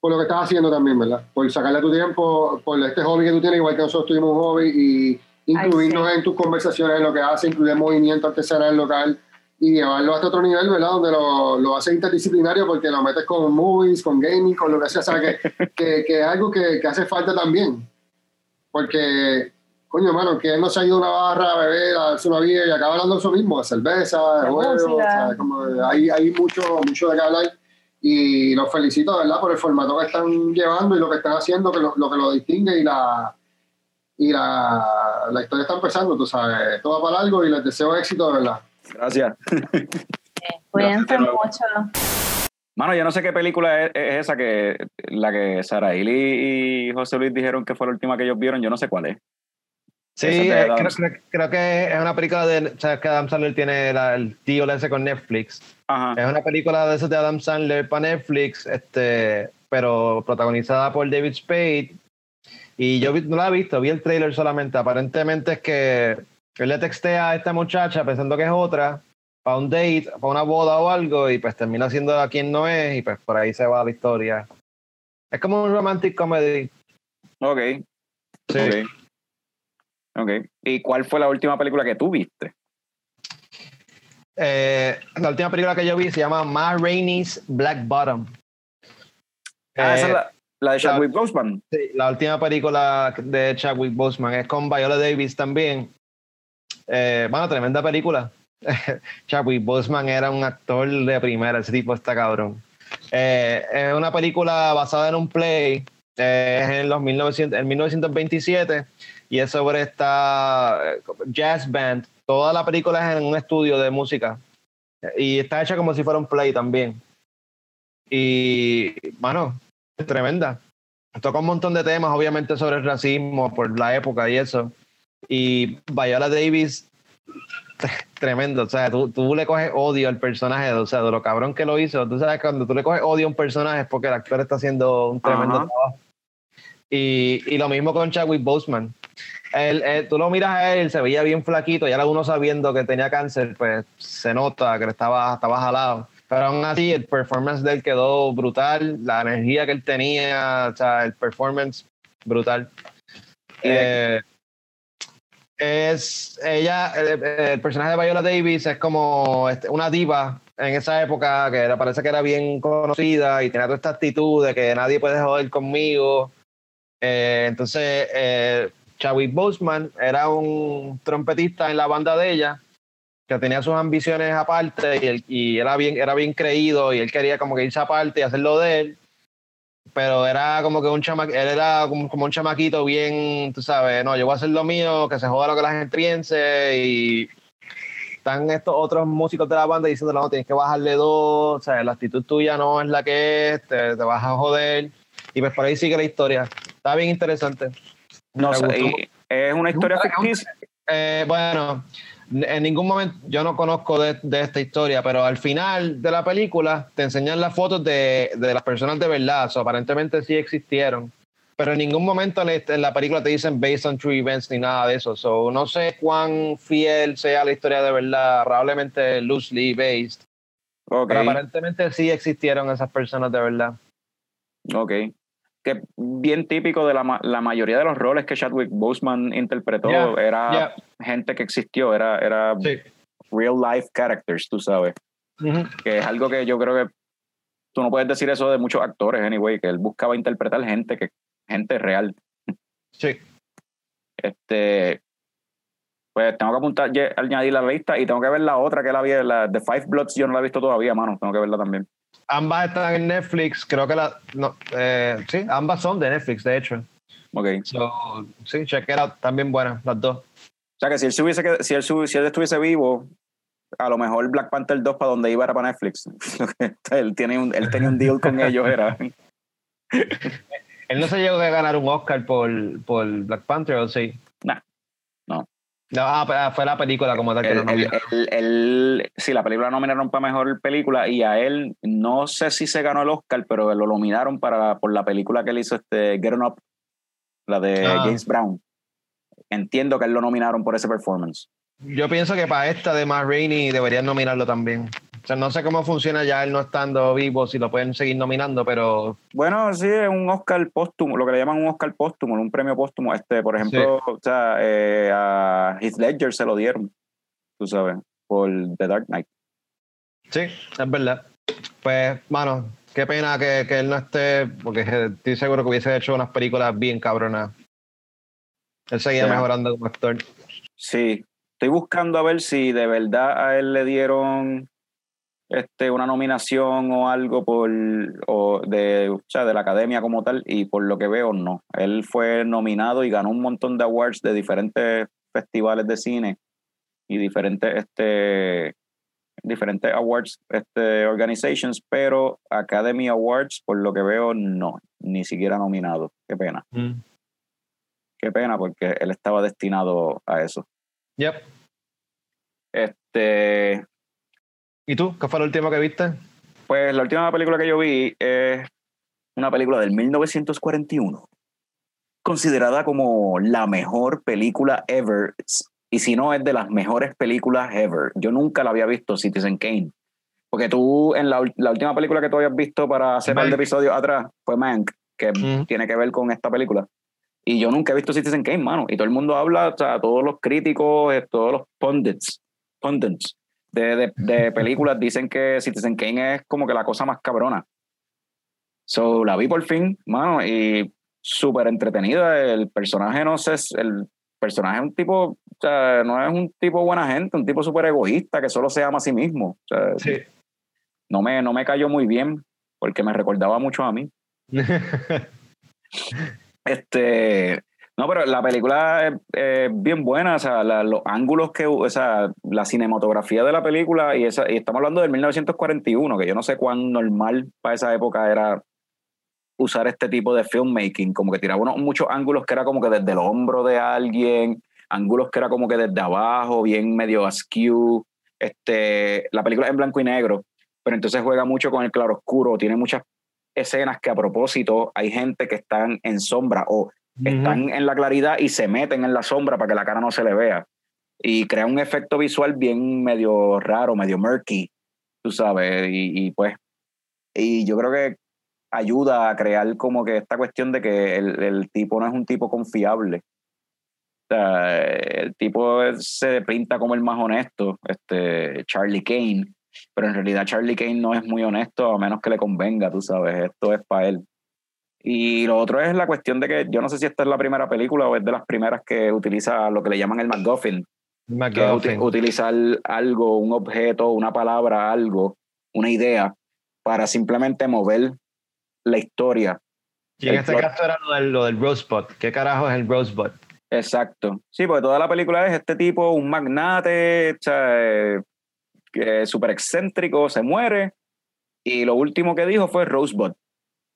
por lo que estás haciendo también, ¿verdad? Por sacarle tu tiempo, por este hobby que tú tienes, igual que nosotros tuvimos un hobby, y incluirnos en tus conversaciones, en lo que haces, incluir el movimiento artesanal local y llevarlo hasta otro nivel, ¿verdad? Donde lo, lo haces interdisciplinario porque lo metes con movies, con gaming, con lo que sea, o sea, que, que, que es algo que, que hace falta también. Porque, coño, hermano, que él no se ha ido a una barra a beber, a darse una vida y acaba hablando de eso mismo, de cerveza, de juegos, o sea, como hay, hay mucho, mucho de qué hablar y los felicito, ¿verdad? Por el formato que están llevando y lo que están haciendo, que lo, lo que lo distingue y la y la, la historia está empezando, tú sabes, todo va para algo y les deseo éxito, de verdad. Gracias. Cuídense Gracias de nuevo. mucho. Mano, yo no sé qué película es, es esa que la que Saraili y José Luis dijeron que fue la última que ellos vieron, yo no sé cuál es. Sí, eh, creo, creo- creo que es una película de... Sabes que Adam Sandler tiene la- el tío ese con Netflix. Ajá. Es una película de esos de Adam Sandler para Netflix, este, pero protagonizada por David Spade. Y yo no la he visto, vi el trailer solamente. Aparentemente es que él le textea a esta muchacha pensando que es otra, para un date, para una boda o algo, y pues termina siendo a quien no es, y pues por ahí se va la historia. Es como un romantic comedy. Ok. Sí. Ok. Ok. ¿Y cuál fue la última película que tú viste? Eh, la última película que yo vi se llama Ma Rainey's Black Bottom. Ah, esa Eh, es la, la de Chadwick Boseman. Sí, la última película de Chadwick Boseman es con Viola Davis también. Eh, bueno, tremenda película. Chadwick Boseman era un actor de primera, ese tipo está cabrón. Eh, es una película basada en un play, eh, es en los 1900, en 1927 y es sobre esta eh, jazz band. Toda la película es en un estudio de música y está hecha como si fuera un play también. Y, bueno, es tremenda. Toca un montón de temas, obviamente, sobre el racismo por la época y eso. Y Viola Davis, tremendo. O sea, tú, tú, le coges odio al personaje, o sea, de lo cabrón que lo hizo. Tú sabes, cuando tú le coges odio a un personaje es porque el actor está haciendo un tremendo trabajo. Y, y, lo mismo con Chadwick Boseman. Él, tú lo miras a él, se veía bien flaquito, ya uno sabiendo que tenía cáncer, pues se nota que estaba, estaba jalado. Pero aún así, el performance de él quedó brutal, la energía que él tenía, o sea, el performance brutal. Eh, es ella, el, personaje de Viola Davis es como este, una diva en esa época que parece que era bien conocida y tenía toda esta actitud de que nadie puede joder conmigo. Eh, entonces, eh, Chadwick Boseman era un trompetista en la banda de ella que tenía sus ambiciones aparte y, él, y era, bien, era bien creído y él quería como que irse aparte y hacerlo de él. Pero era como que un chama, él era como, un chamaquito bien, tú sabes, no, yo voy a hacer lo mío, que se joda lo que la gente piense y están estos otros músicos de la banda diciendo, no, tienes que bajarle dos, o sea, la actitud tuya no es la que es, te, te vas a joder. Y pues por ahí sigue la historia. Está bien interesante. No sé, es una historia ficticia. Eh, bueno, en ningún momento, yo no conozco de, esta historia, pero al final de la película te enseñan las fotos de, las personas de verdad, aparentemente sí existieron, pero en ningún momento en la película te dicen based on true events ni nada de eso, so, no sé cuán fiel sea la historia de verdad, probablemente loosely based, pero aparentemente sí existieron esas personas de verdad. Ok que bien típico de la, la, mayoría de los roles que Chadwick Boseman interpretó, era gente que existió, era, era real life characters, tú sabes. Que es algo que yo creo que tú no puedes decir eso de muchos actores, anyway, que él buscaba interpretar gente, que, gente real. Sí. Este, pues tengo que apuntar, añadir la lista y tengo que ver la otra que la vi, la de Five Bloods, yo no la he visto todavía, mano, tengo que verla también. Ambas están en Netflix, creo que la. No, eh, sí, ambas son de Netflix, de hecho. Ok. sí, check it out, también buenas, las dos. O sea que si él, hubiese, si él, si él estuviese vivo, a lo mejor Black Panther 2 para donde iba era para Netflix. él, tiene un, él tenía un deal con ellos, era. él no se llegó a ganar un Oscar por, por Black Panther, ¿o sí? No. No, ah, ah, fue la película como tal que lo nominaron. sí, la película nominaron para mejor película y a él no sé si se ganó el Oscar, pero lo nominaron para, por la película que él hizo, este, Get Up, la de ah. James Brown. Entiendo que él lo nominaron por ese performance. Yo pienso que para esta de Matt Rainey deberían nominarlo también sea, no sé cómo funciona ya él no estando vivo, si lo pueden seguir nominando, pero... Bueno, sí, es un Oscar póstumo, lo que le llaman un Oscar póstumo, un premio póstumo. Este, por ejemplo, o sea, eh, a Heath Ledger se lo dieron, tú sabes, por The Dark Knight. Sí, es verdad. Pues, mano, qué pena que, que él no esté, porque estoy seguro que hubiese hecho unas películas bien cabronas. Él seguía mejorando como actor. Sí, estoy buscando a ver si de verdad a él le dieron este, una nominación o algo por, o de, o sea, de la academia como tal, y por lo que veo, no. Él fue nominado y ganó un montón de awards de diferentes festivales de cine y diferentes, este, diferentes awards este, organizations, pero Academy Awards, por lo que veo, no, ni siquiera nominado. Qué pena. Mm. Qué pena, porque él estaba destinado a eso. Yep. Este, ¿Y tú? ¿Qué fue la última que viste? Pues la última película que yo vi es una película del 1941, considerada como la mejor película ever, y si no es de las mejores películas ever. Yo nunca la había visto, Citizen Kane. Porque tú, en la, última película que tú habías visto para hacer el episodio atrás, fue Mank, que tiene que ver con esta película. Y yo nunca he visto Citizen Kane, mano. Y todo el mundo habla, o sea, todos los críticos, eh, todos los pundits, pundits de, de, películas dicen que Citizen Kane es como que la cosa más cabrona. So, la vi por fin, mano, y súper entretenida. El personaje, no sé, el personaje es un tipo o sea, no es un tipo buena gente, un tipo súper egoísta que solo se ama a sí mismo. O sea, Sí. no, me, no me cayó muy bien porque me recordaba mucho a mí. Este, no, pero la película es, es bien buena, o sea, los ángulos que, o sea, la cinematografía de la película, y, esa, y estamos hablando del 1941, que yo no sé cuán normal para esa época era usar este tipo de filmmaking, como que tiraba unos, muchos ángulos que era como que desde el hombro de alguien, ángulos que era como que desde abajo, bien medio askew. Este, la película es en blanco y negro, pero entonces juega mucho con el claroscuro, tiene muchas escenas que a propósito hay gente que están en sombra o están en la claridad y se meten en la sombra para que la cara no se le vea. Y crea un efecto visual bien medio raro, medio murky, tú sabes, y, y pues, y yo creo que ayuda a crear como que esta cuestión de que el, el tipo no es un tipo confiable. O sea, el tipo se pinta como el más honesto, este Charlie Kane, pero en realidad Charlie Kane no es muy honesto a menos que le convenga, tú sabes, esto es para él. Y lo otro es la cuestión de que yo no sé si esta es la primera película o es de las primeras que utiliza lo que le llaman el MacGuffin, que es uti- MacGuffin. utilizar algo, un objeto, una palabra, algo, una idea, para simplemente mover la historia. Y en el este plot. caso era lo del, lo del Rosebud. ¿Qué carajo es el Rosebud? Exacto. Sí, porque toda la película es este tipo, un magnate, eh, que es súper excéntrico, se muere, y lo último que dijo fue Rosebud.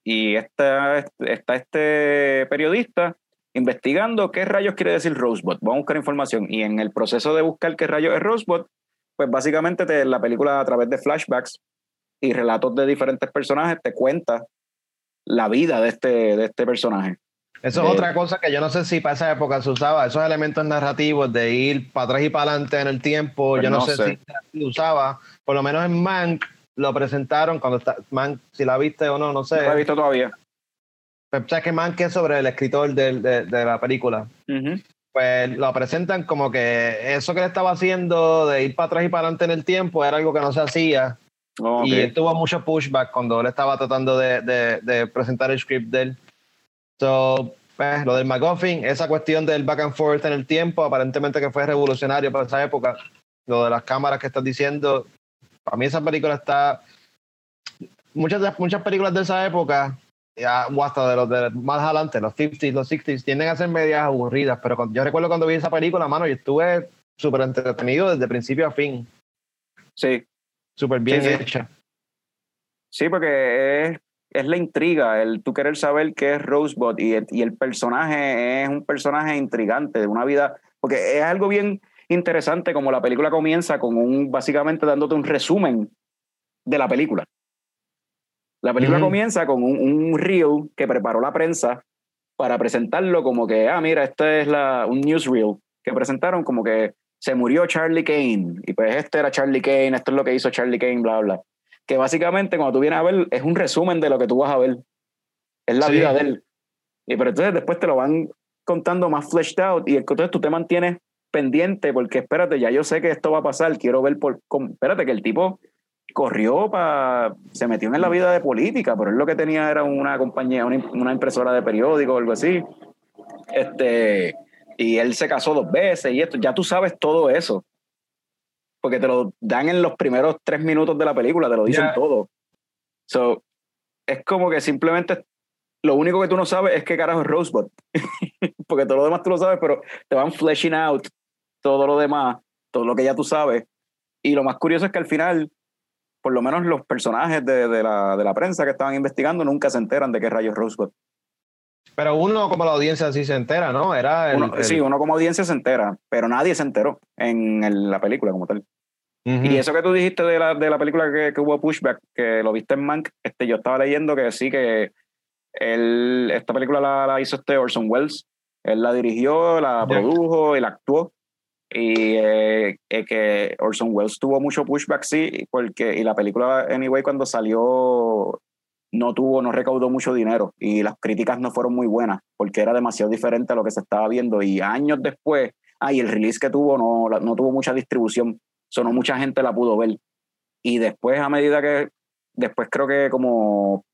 Y está, está este periodista investigando qué rayos quiere decir Rosebud. Vamos a buscar información. Y en el proceso de buscar qué rayos es Rosebud, pues básicamente te, la película a través de flashbacks y relatos de diferentes personajes te cuenta la vida de este, de este personaje. Eso es Eh, otra cosa que yo no sé si para esa época se usaba, esos elementos narrativos de ir para atrás y para adelante en el tiempo, Pues yo no, no sé, sé. si lo usaba, por lo menos en Mank lo presentaron cuando está, Mank, si la viste o no, no sé. No lo he visto todavía. Pero, ¿sabes que Mank es sobre el escritor del- de, de la película? Ujú. Pues lo presentan como que eso que él estaba haciendo de ir para atrás y para adelante en el tiempo era algo que no se hacía. Oh, Y ok. él tuvo mucho pushback cuando él estaba tratando de, de- de presentar el script de él. So, pues, lo del McGuffin, esa cuestión del back and forth en el tiempo, aparentemente que fue revolucionario para esa época. Lo de las cámaras que estás diciendo, para mí esa película está. Muchas, muchas películas de esa época, ya, o hasta de los de más adelante, los 50s, los 60s, tienden a ser medias aburridas. Pero cuando- yo recuerdo cuando vi esa película, mano, yo estuve súper entretenido desde principio a fin, Sí, súper bien Sí, sí. hecha. sí, porque es, es la intriga, el tú querer saber qué es Rosebud y el, y el personaje es un personaje intrigante de una vida, porque es algo bien interesante como la película comienza con un, básicamente dándote un resumen de la película. La película comienza con un, un reel que preparó la prensa para presentarlo como que, ah, mira, este es la, un newsreel que presentaron como que se murió Charlie Kane y pues este era Charlie Kane, esto es lo que hizo Charlie Kane, bla, bla. Que básicamente cuando tú vienes a ver es un resumen de lo que tú vas a ver. Es la Sí. vida de él. Y pero entonces después te lo van contando más fleshed out y entonces tú te mantienes pendiente porque espérate, ya yo sé que esto va a pasar, quiero ver por... cómo- espérate, que el tipo corrió para... se metió en la vida de política, pero él lo que tenía era una compañía, una, una impresora de periódico o algo así. Este, y él se casó dos veces y esto, ya tú sabes todo eso. Porque te lo dan en los primeros tres minutos de la película, te lo dicen Ya. todo. So, es como que simplemente lo único que tú no sabes es qué carajo es Rosebud. Porque todo lo demás tú lo sabes, pero te van fleshing out todo lo demás, todo lo que ya tú sabes. Y lo más curioso es que al final, por lo menos los personajes de, de la, de la prensa que estaban investigando nunca se enteran de qué rayos Rosebud. Pero uno como la audiencia sí se entera, ¿no? Era el, Uno- el- Sí, uno como audiencia se entera, pero nadie se enteró en el- la película como tal. Ujú. Y eso que tú dijiste de la, de la película que, que hubo pushback, que lo viste en Mank, este, yo estaba leyendo que sí, que él, esta película la, la hizo este Orson Welles. Él la dirigió, la produjo y la actuó. Y eh, eh, que Orson Welles tuvo mucho pushback, sí, porque y la película, anyway, cuando salió, no tuvo, no recaudó mucho dinero y las críticas no fueron muy buenas porque era demasiado diferente a lo que se estaba viendo. Y años después, ah, el release que tuvo no, no tuvo mucha distribución, so, no mucha gente la pudo ver. Y después, a medida que, después creo que como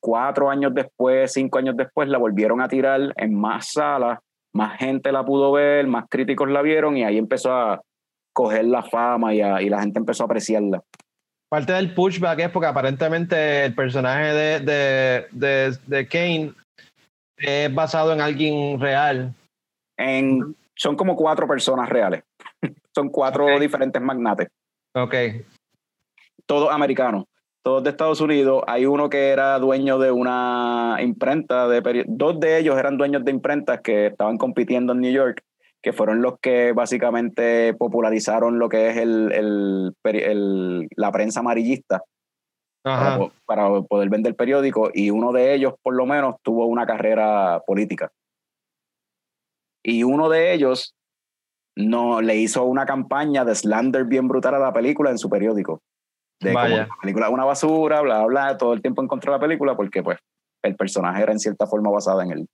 cuatro años después, cinco años después, la volvieron a tirar en más salas más gente la pudo ver, más críticos la vieron y ahí empezó a coger la fama y, y la gente empezó a apreciarla. Parte del pushback es porque aparentemente el personaje de, de, de, de Kane es basado en alguien real. En, son como cuatro personas reales. son cuatro diferentes magnates. Ok. Todos americanos, todos de Estados Unidos. Hay uno que era dueño de una imprenta, de dos de ellos eran dueños de imprentas que estaban compitiendo en New York, que fueron los que básicamente popularizaron lo que es el, el, el la prensa amarillista. Para, para, poder vender periódico y uno de ellos por lo menos tuvo una carrera política. Y uno de ellos no le hizo una campaña de slander bien brutal a la película en su periódico. De Vaya. la película es una basura, bla, bla, todo el tiempo en contra de la película porque pues el personaje era en cierta forma basada en él.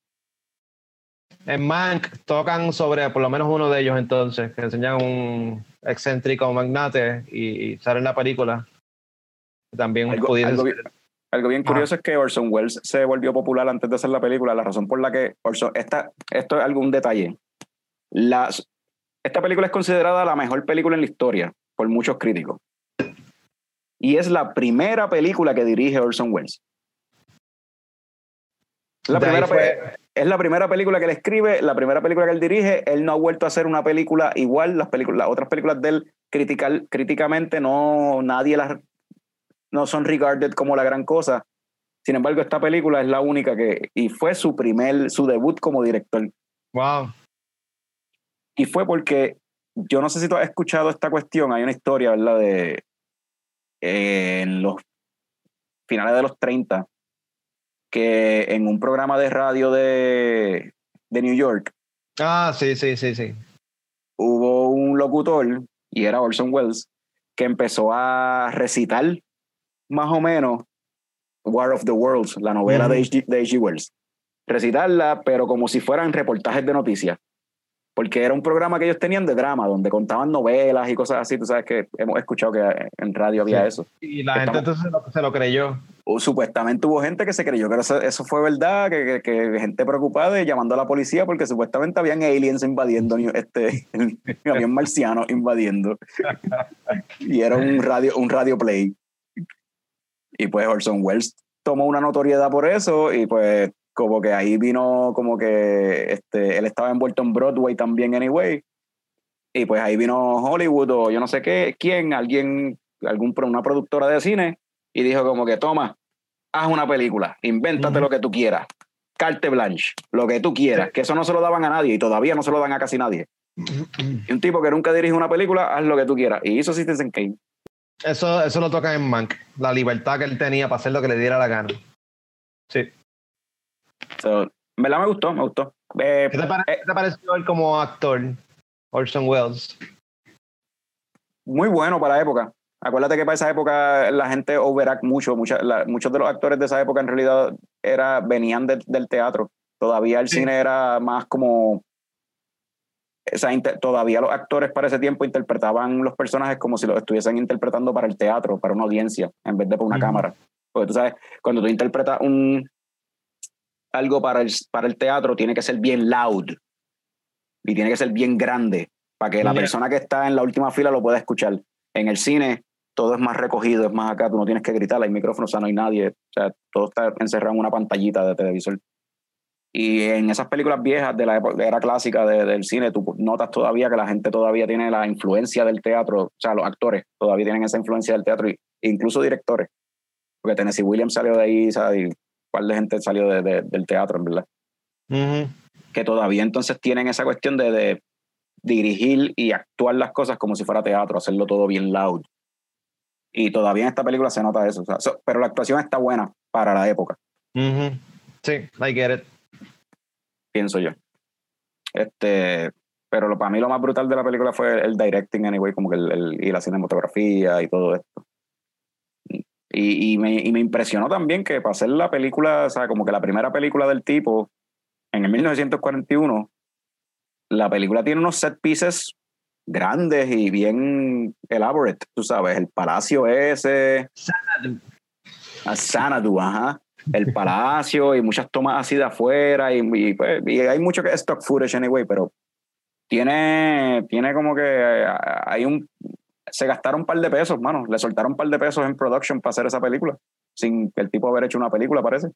En Mank tocan sobre por lo menos uno de ellos entonces, que enseñan un excéntrico magnate y, sale en la película. También algo, algo, bien, algo bien curioso es que Orson Welles se volvió popular antes de hacer la película. La razón por la que Orson, esta, esto es algún detalle. Las, esta película es considerada la mejor película en la historia por muchos críticos. Y es la primera película que dirige Orson Welles. La primera es la primera película que él escribe, la primera película que él dirige. Él no ha vuelto a hacer una película igual. Las, películas, las otras películas de él critical, críticamente no, nadie las no son regarded como la gran cosa. Sin embargo, esta película es la única que, y fue su primer, su debut como director. Wow. Y fue porque, yo no sé si tú has escuchado esta cuestión, hay una historia, ¿verdad? De en los finales de los 30, que en un programa de radio de, de New York. Ah, sí, sí, sí, sí. Hubo un locutor, y era Orson Welles, que empezó a recitar más o menos War of the Worlds, la novela de H.G. Wells. Recitarla, pero como si fueran reportajes de noticias porque era un programa que ellos tenían de drama, donde contaban novelas y cosas así. Tú sabes que hemos escuchado que en radio había eso. Y la gente entonces se lo, creyó. supuestamente hubo gente que se creyó que eso, fue verdad, que, que, gente preocupada y llamando a la policía porque supuestamente habían aliens invadiendo, este, habían marcianos invadiendo. y era un radio, un radio play. Y pues Orson Welles tomó una notoriedad por eso y pues como que ahí vino como que este, él estaba envuelto en Broadway también, anyway. Y pues ahí vino Hollywood o yo no sé qué, quién, alguien, algún, una productora de cine, y dijo como que toma, haz una película, invéntate lo que tú quieras, carte blanche, lo que tú quieras, que eso no se lo daban a nadie y todavía no se lo dan a casi nadie. Y un tipo que nunca dirige una película, haz lo que tú quieras. Y hizo Citizen Kane. Eso, eso lo toca en Mank, la libertad que él tenía para hacer lo que le diera la gana. Sí. So, en verdad me gustó, me gustó. Eh, ¿Qué, te pareció él como actor, Orson Welles? Muy bueno para la época. Acuérdate que para esa época la gente overact mucho. muchos de los actores de esa época en realidad era, venían del teatro. Todavía el cine era más como. todavía los actores para ese tiempo interpretaban los personajes como si los estuviesen interpretando para el teatro, para una audiencia, en vez de para una cámara. Porque tú sabes, cuando tú interpretas un, algo para el, para el teatro tiene que ser bien loud y tiene que ser bien grande para que la persona que está en la última fila lo pueda escuchar. En el cine todo es más recogido, es más acá, tú no tienes que gritar, hay micrófonos, o sea, no hay nadie, o sea, todo está encerrado en una pantallita de televisor. Y en esas películas viejas de la época, era clásica del cine, tú notas todavía que la gente todavía tiene la influencia del teatro, o sea, los actores todavía tienen esa influencia del teatro, e incluso directores. Porque Tennessee Williams salió de ahí, ¿sabes? Par de gente salió de, del teatro, en verdad. Que todavía entonces tienen esa cuestión de, dirigir y actuar las cosas como si fuera teatro, hacerlo todo bien loud. Y todavía en esta película se nota eso. pero la actuación está buena para la época. Sí, I get it. Pienso yo. Este, pero lo, para mí lo más brutal de la película fue el, directing, anyway, como que el, y la cinematografía y todo esto. Y, me, y, me, impresionó también que para hacer la película, o sea, como que la primera película del tipo, en el 1941, la película tiene unos set pieces grandes y bien elaborate, tú sabes, el palacio ese. Xanadu. A Xanadu, ajá. el palacio y muchas tomas así de afuera y, pues, y hay mucho que es stock footage anyway, pero tiene, tiene como que eh, hay un se gastaron un par de pesos, mano. Le soltaron un par de pesos en production para hacer esa película, sin que el tipo haber hecho una película, parece.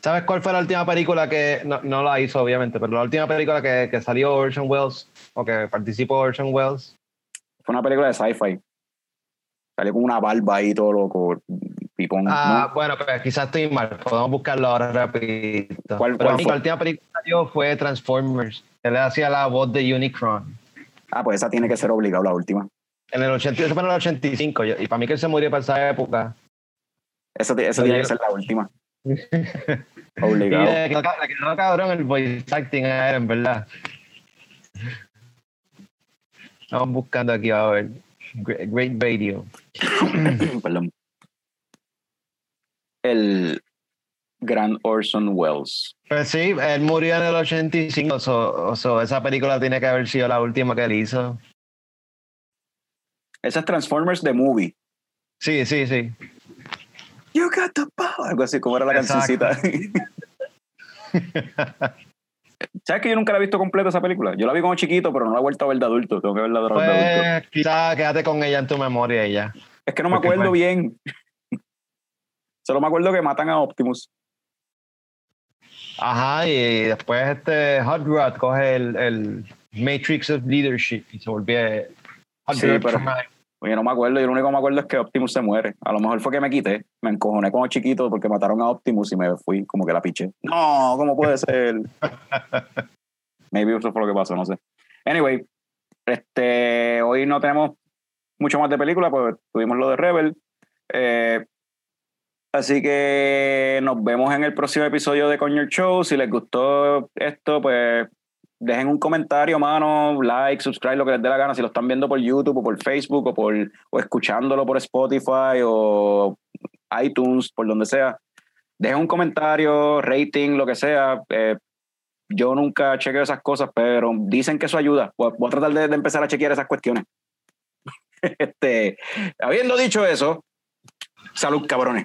¿Sabes cuál fue la última película que no, no la hizo, obviamente, pero la última película que, que salió Orson Welles o que participó Orson Welles? Fue una película de sci-fi. Salió con una barba ahí todo loco, pipón. Ah, bueno, pues quizás estoy mal. Podemos buscarlo ahora rapidito. ¿Cuál, pero cuál la última película que salió fue Transformers. Él hacía la voz de Unicron. Ah, pues esa tiene que ser obligada, la última. En el 80, eso fue en el 85. Y y para mí que él se murió para esa época. Esa Oye. tiene que ser la última. Y Obligado. le quedó, le quedó cabrón el voice acting a él, en verdad. Estamos buscando aquí a ver. Great, great video. Perdón. El gran Orson Welles. Pues sí, él murió en el 85. So, so esa película tiene que haber sido la última que él hizo. Esa es Transformers The Movie. Sí, sí, sí. You got the power. Algo así, como era la Exacto. cancioncita. ¿Sabes que yo nunca la he visto completa esa película? Yo la vi como chiquito, pero no la he vuelto a ver de adulto. Tengo que verla de, de adulto. Pues quizás quédate con ella en tu memoria y ya. Es que no me porque acuerdo fue- bien. Solo me acuerdo que matan a Optimus. Ajá, y después este Hot Rod coge el, el Matrix of Leadership y se volvió Hot Sí, Rod pero-. Oye, no me acuerdo. Yo lo único que me acuerdo es que Optimus se muere. A lo mejor fue que me quité. Me encojoné como chiquito porque mataron a Optimus y me fui como que la piché. No, ¿cómo puede ser? Maybe eso fue lo que pasó, no sé. Anyway, este, hoy no tenemos mucho más de película, pues tuvimos lo de Rebel. Eh, así que nos vemos en el próximo episodio de Coño el Show. Si les gustó esto, pues dejen un comentario, mano, like, subscribe, lo que les dé la gana. Si lo están viendo por YouTube o por Facebook o, por, o escuchándolo por Spotify o iTunes, por donde sea. Dejen un comentario, rating, lo que sea. Eh, yo nunca chequeo esas cosas, pero dicen que eso ayuda. Voy a tratar de, de empezar a chequear esas cuestiones. este, habiendo dicho eso, salud, cabrones.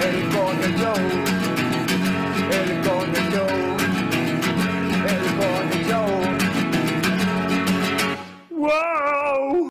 El Joe, El Joe, El Joe. Whoa!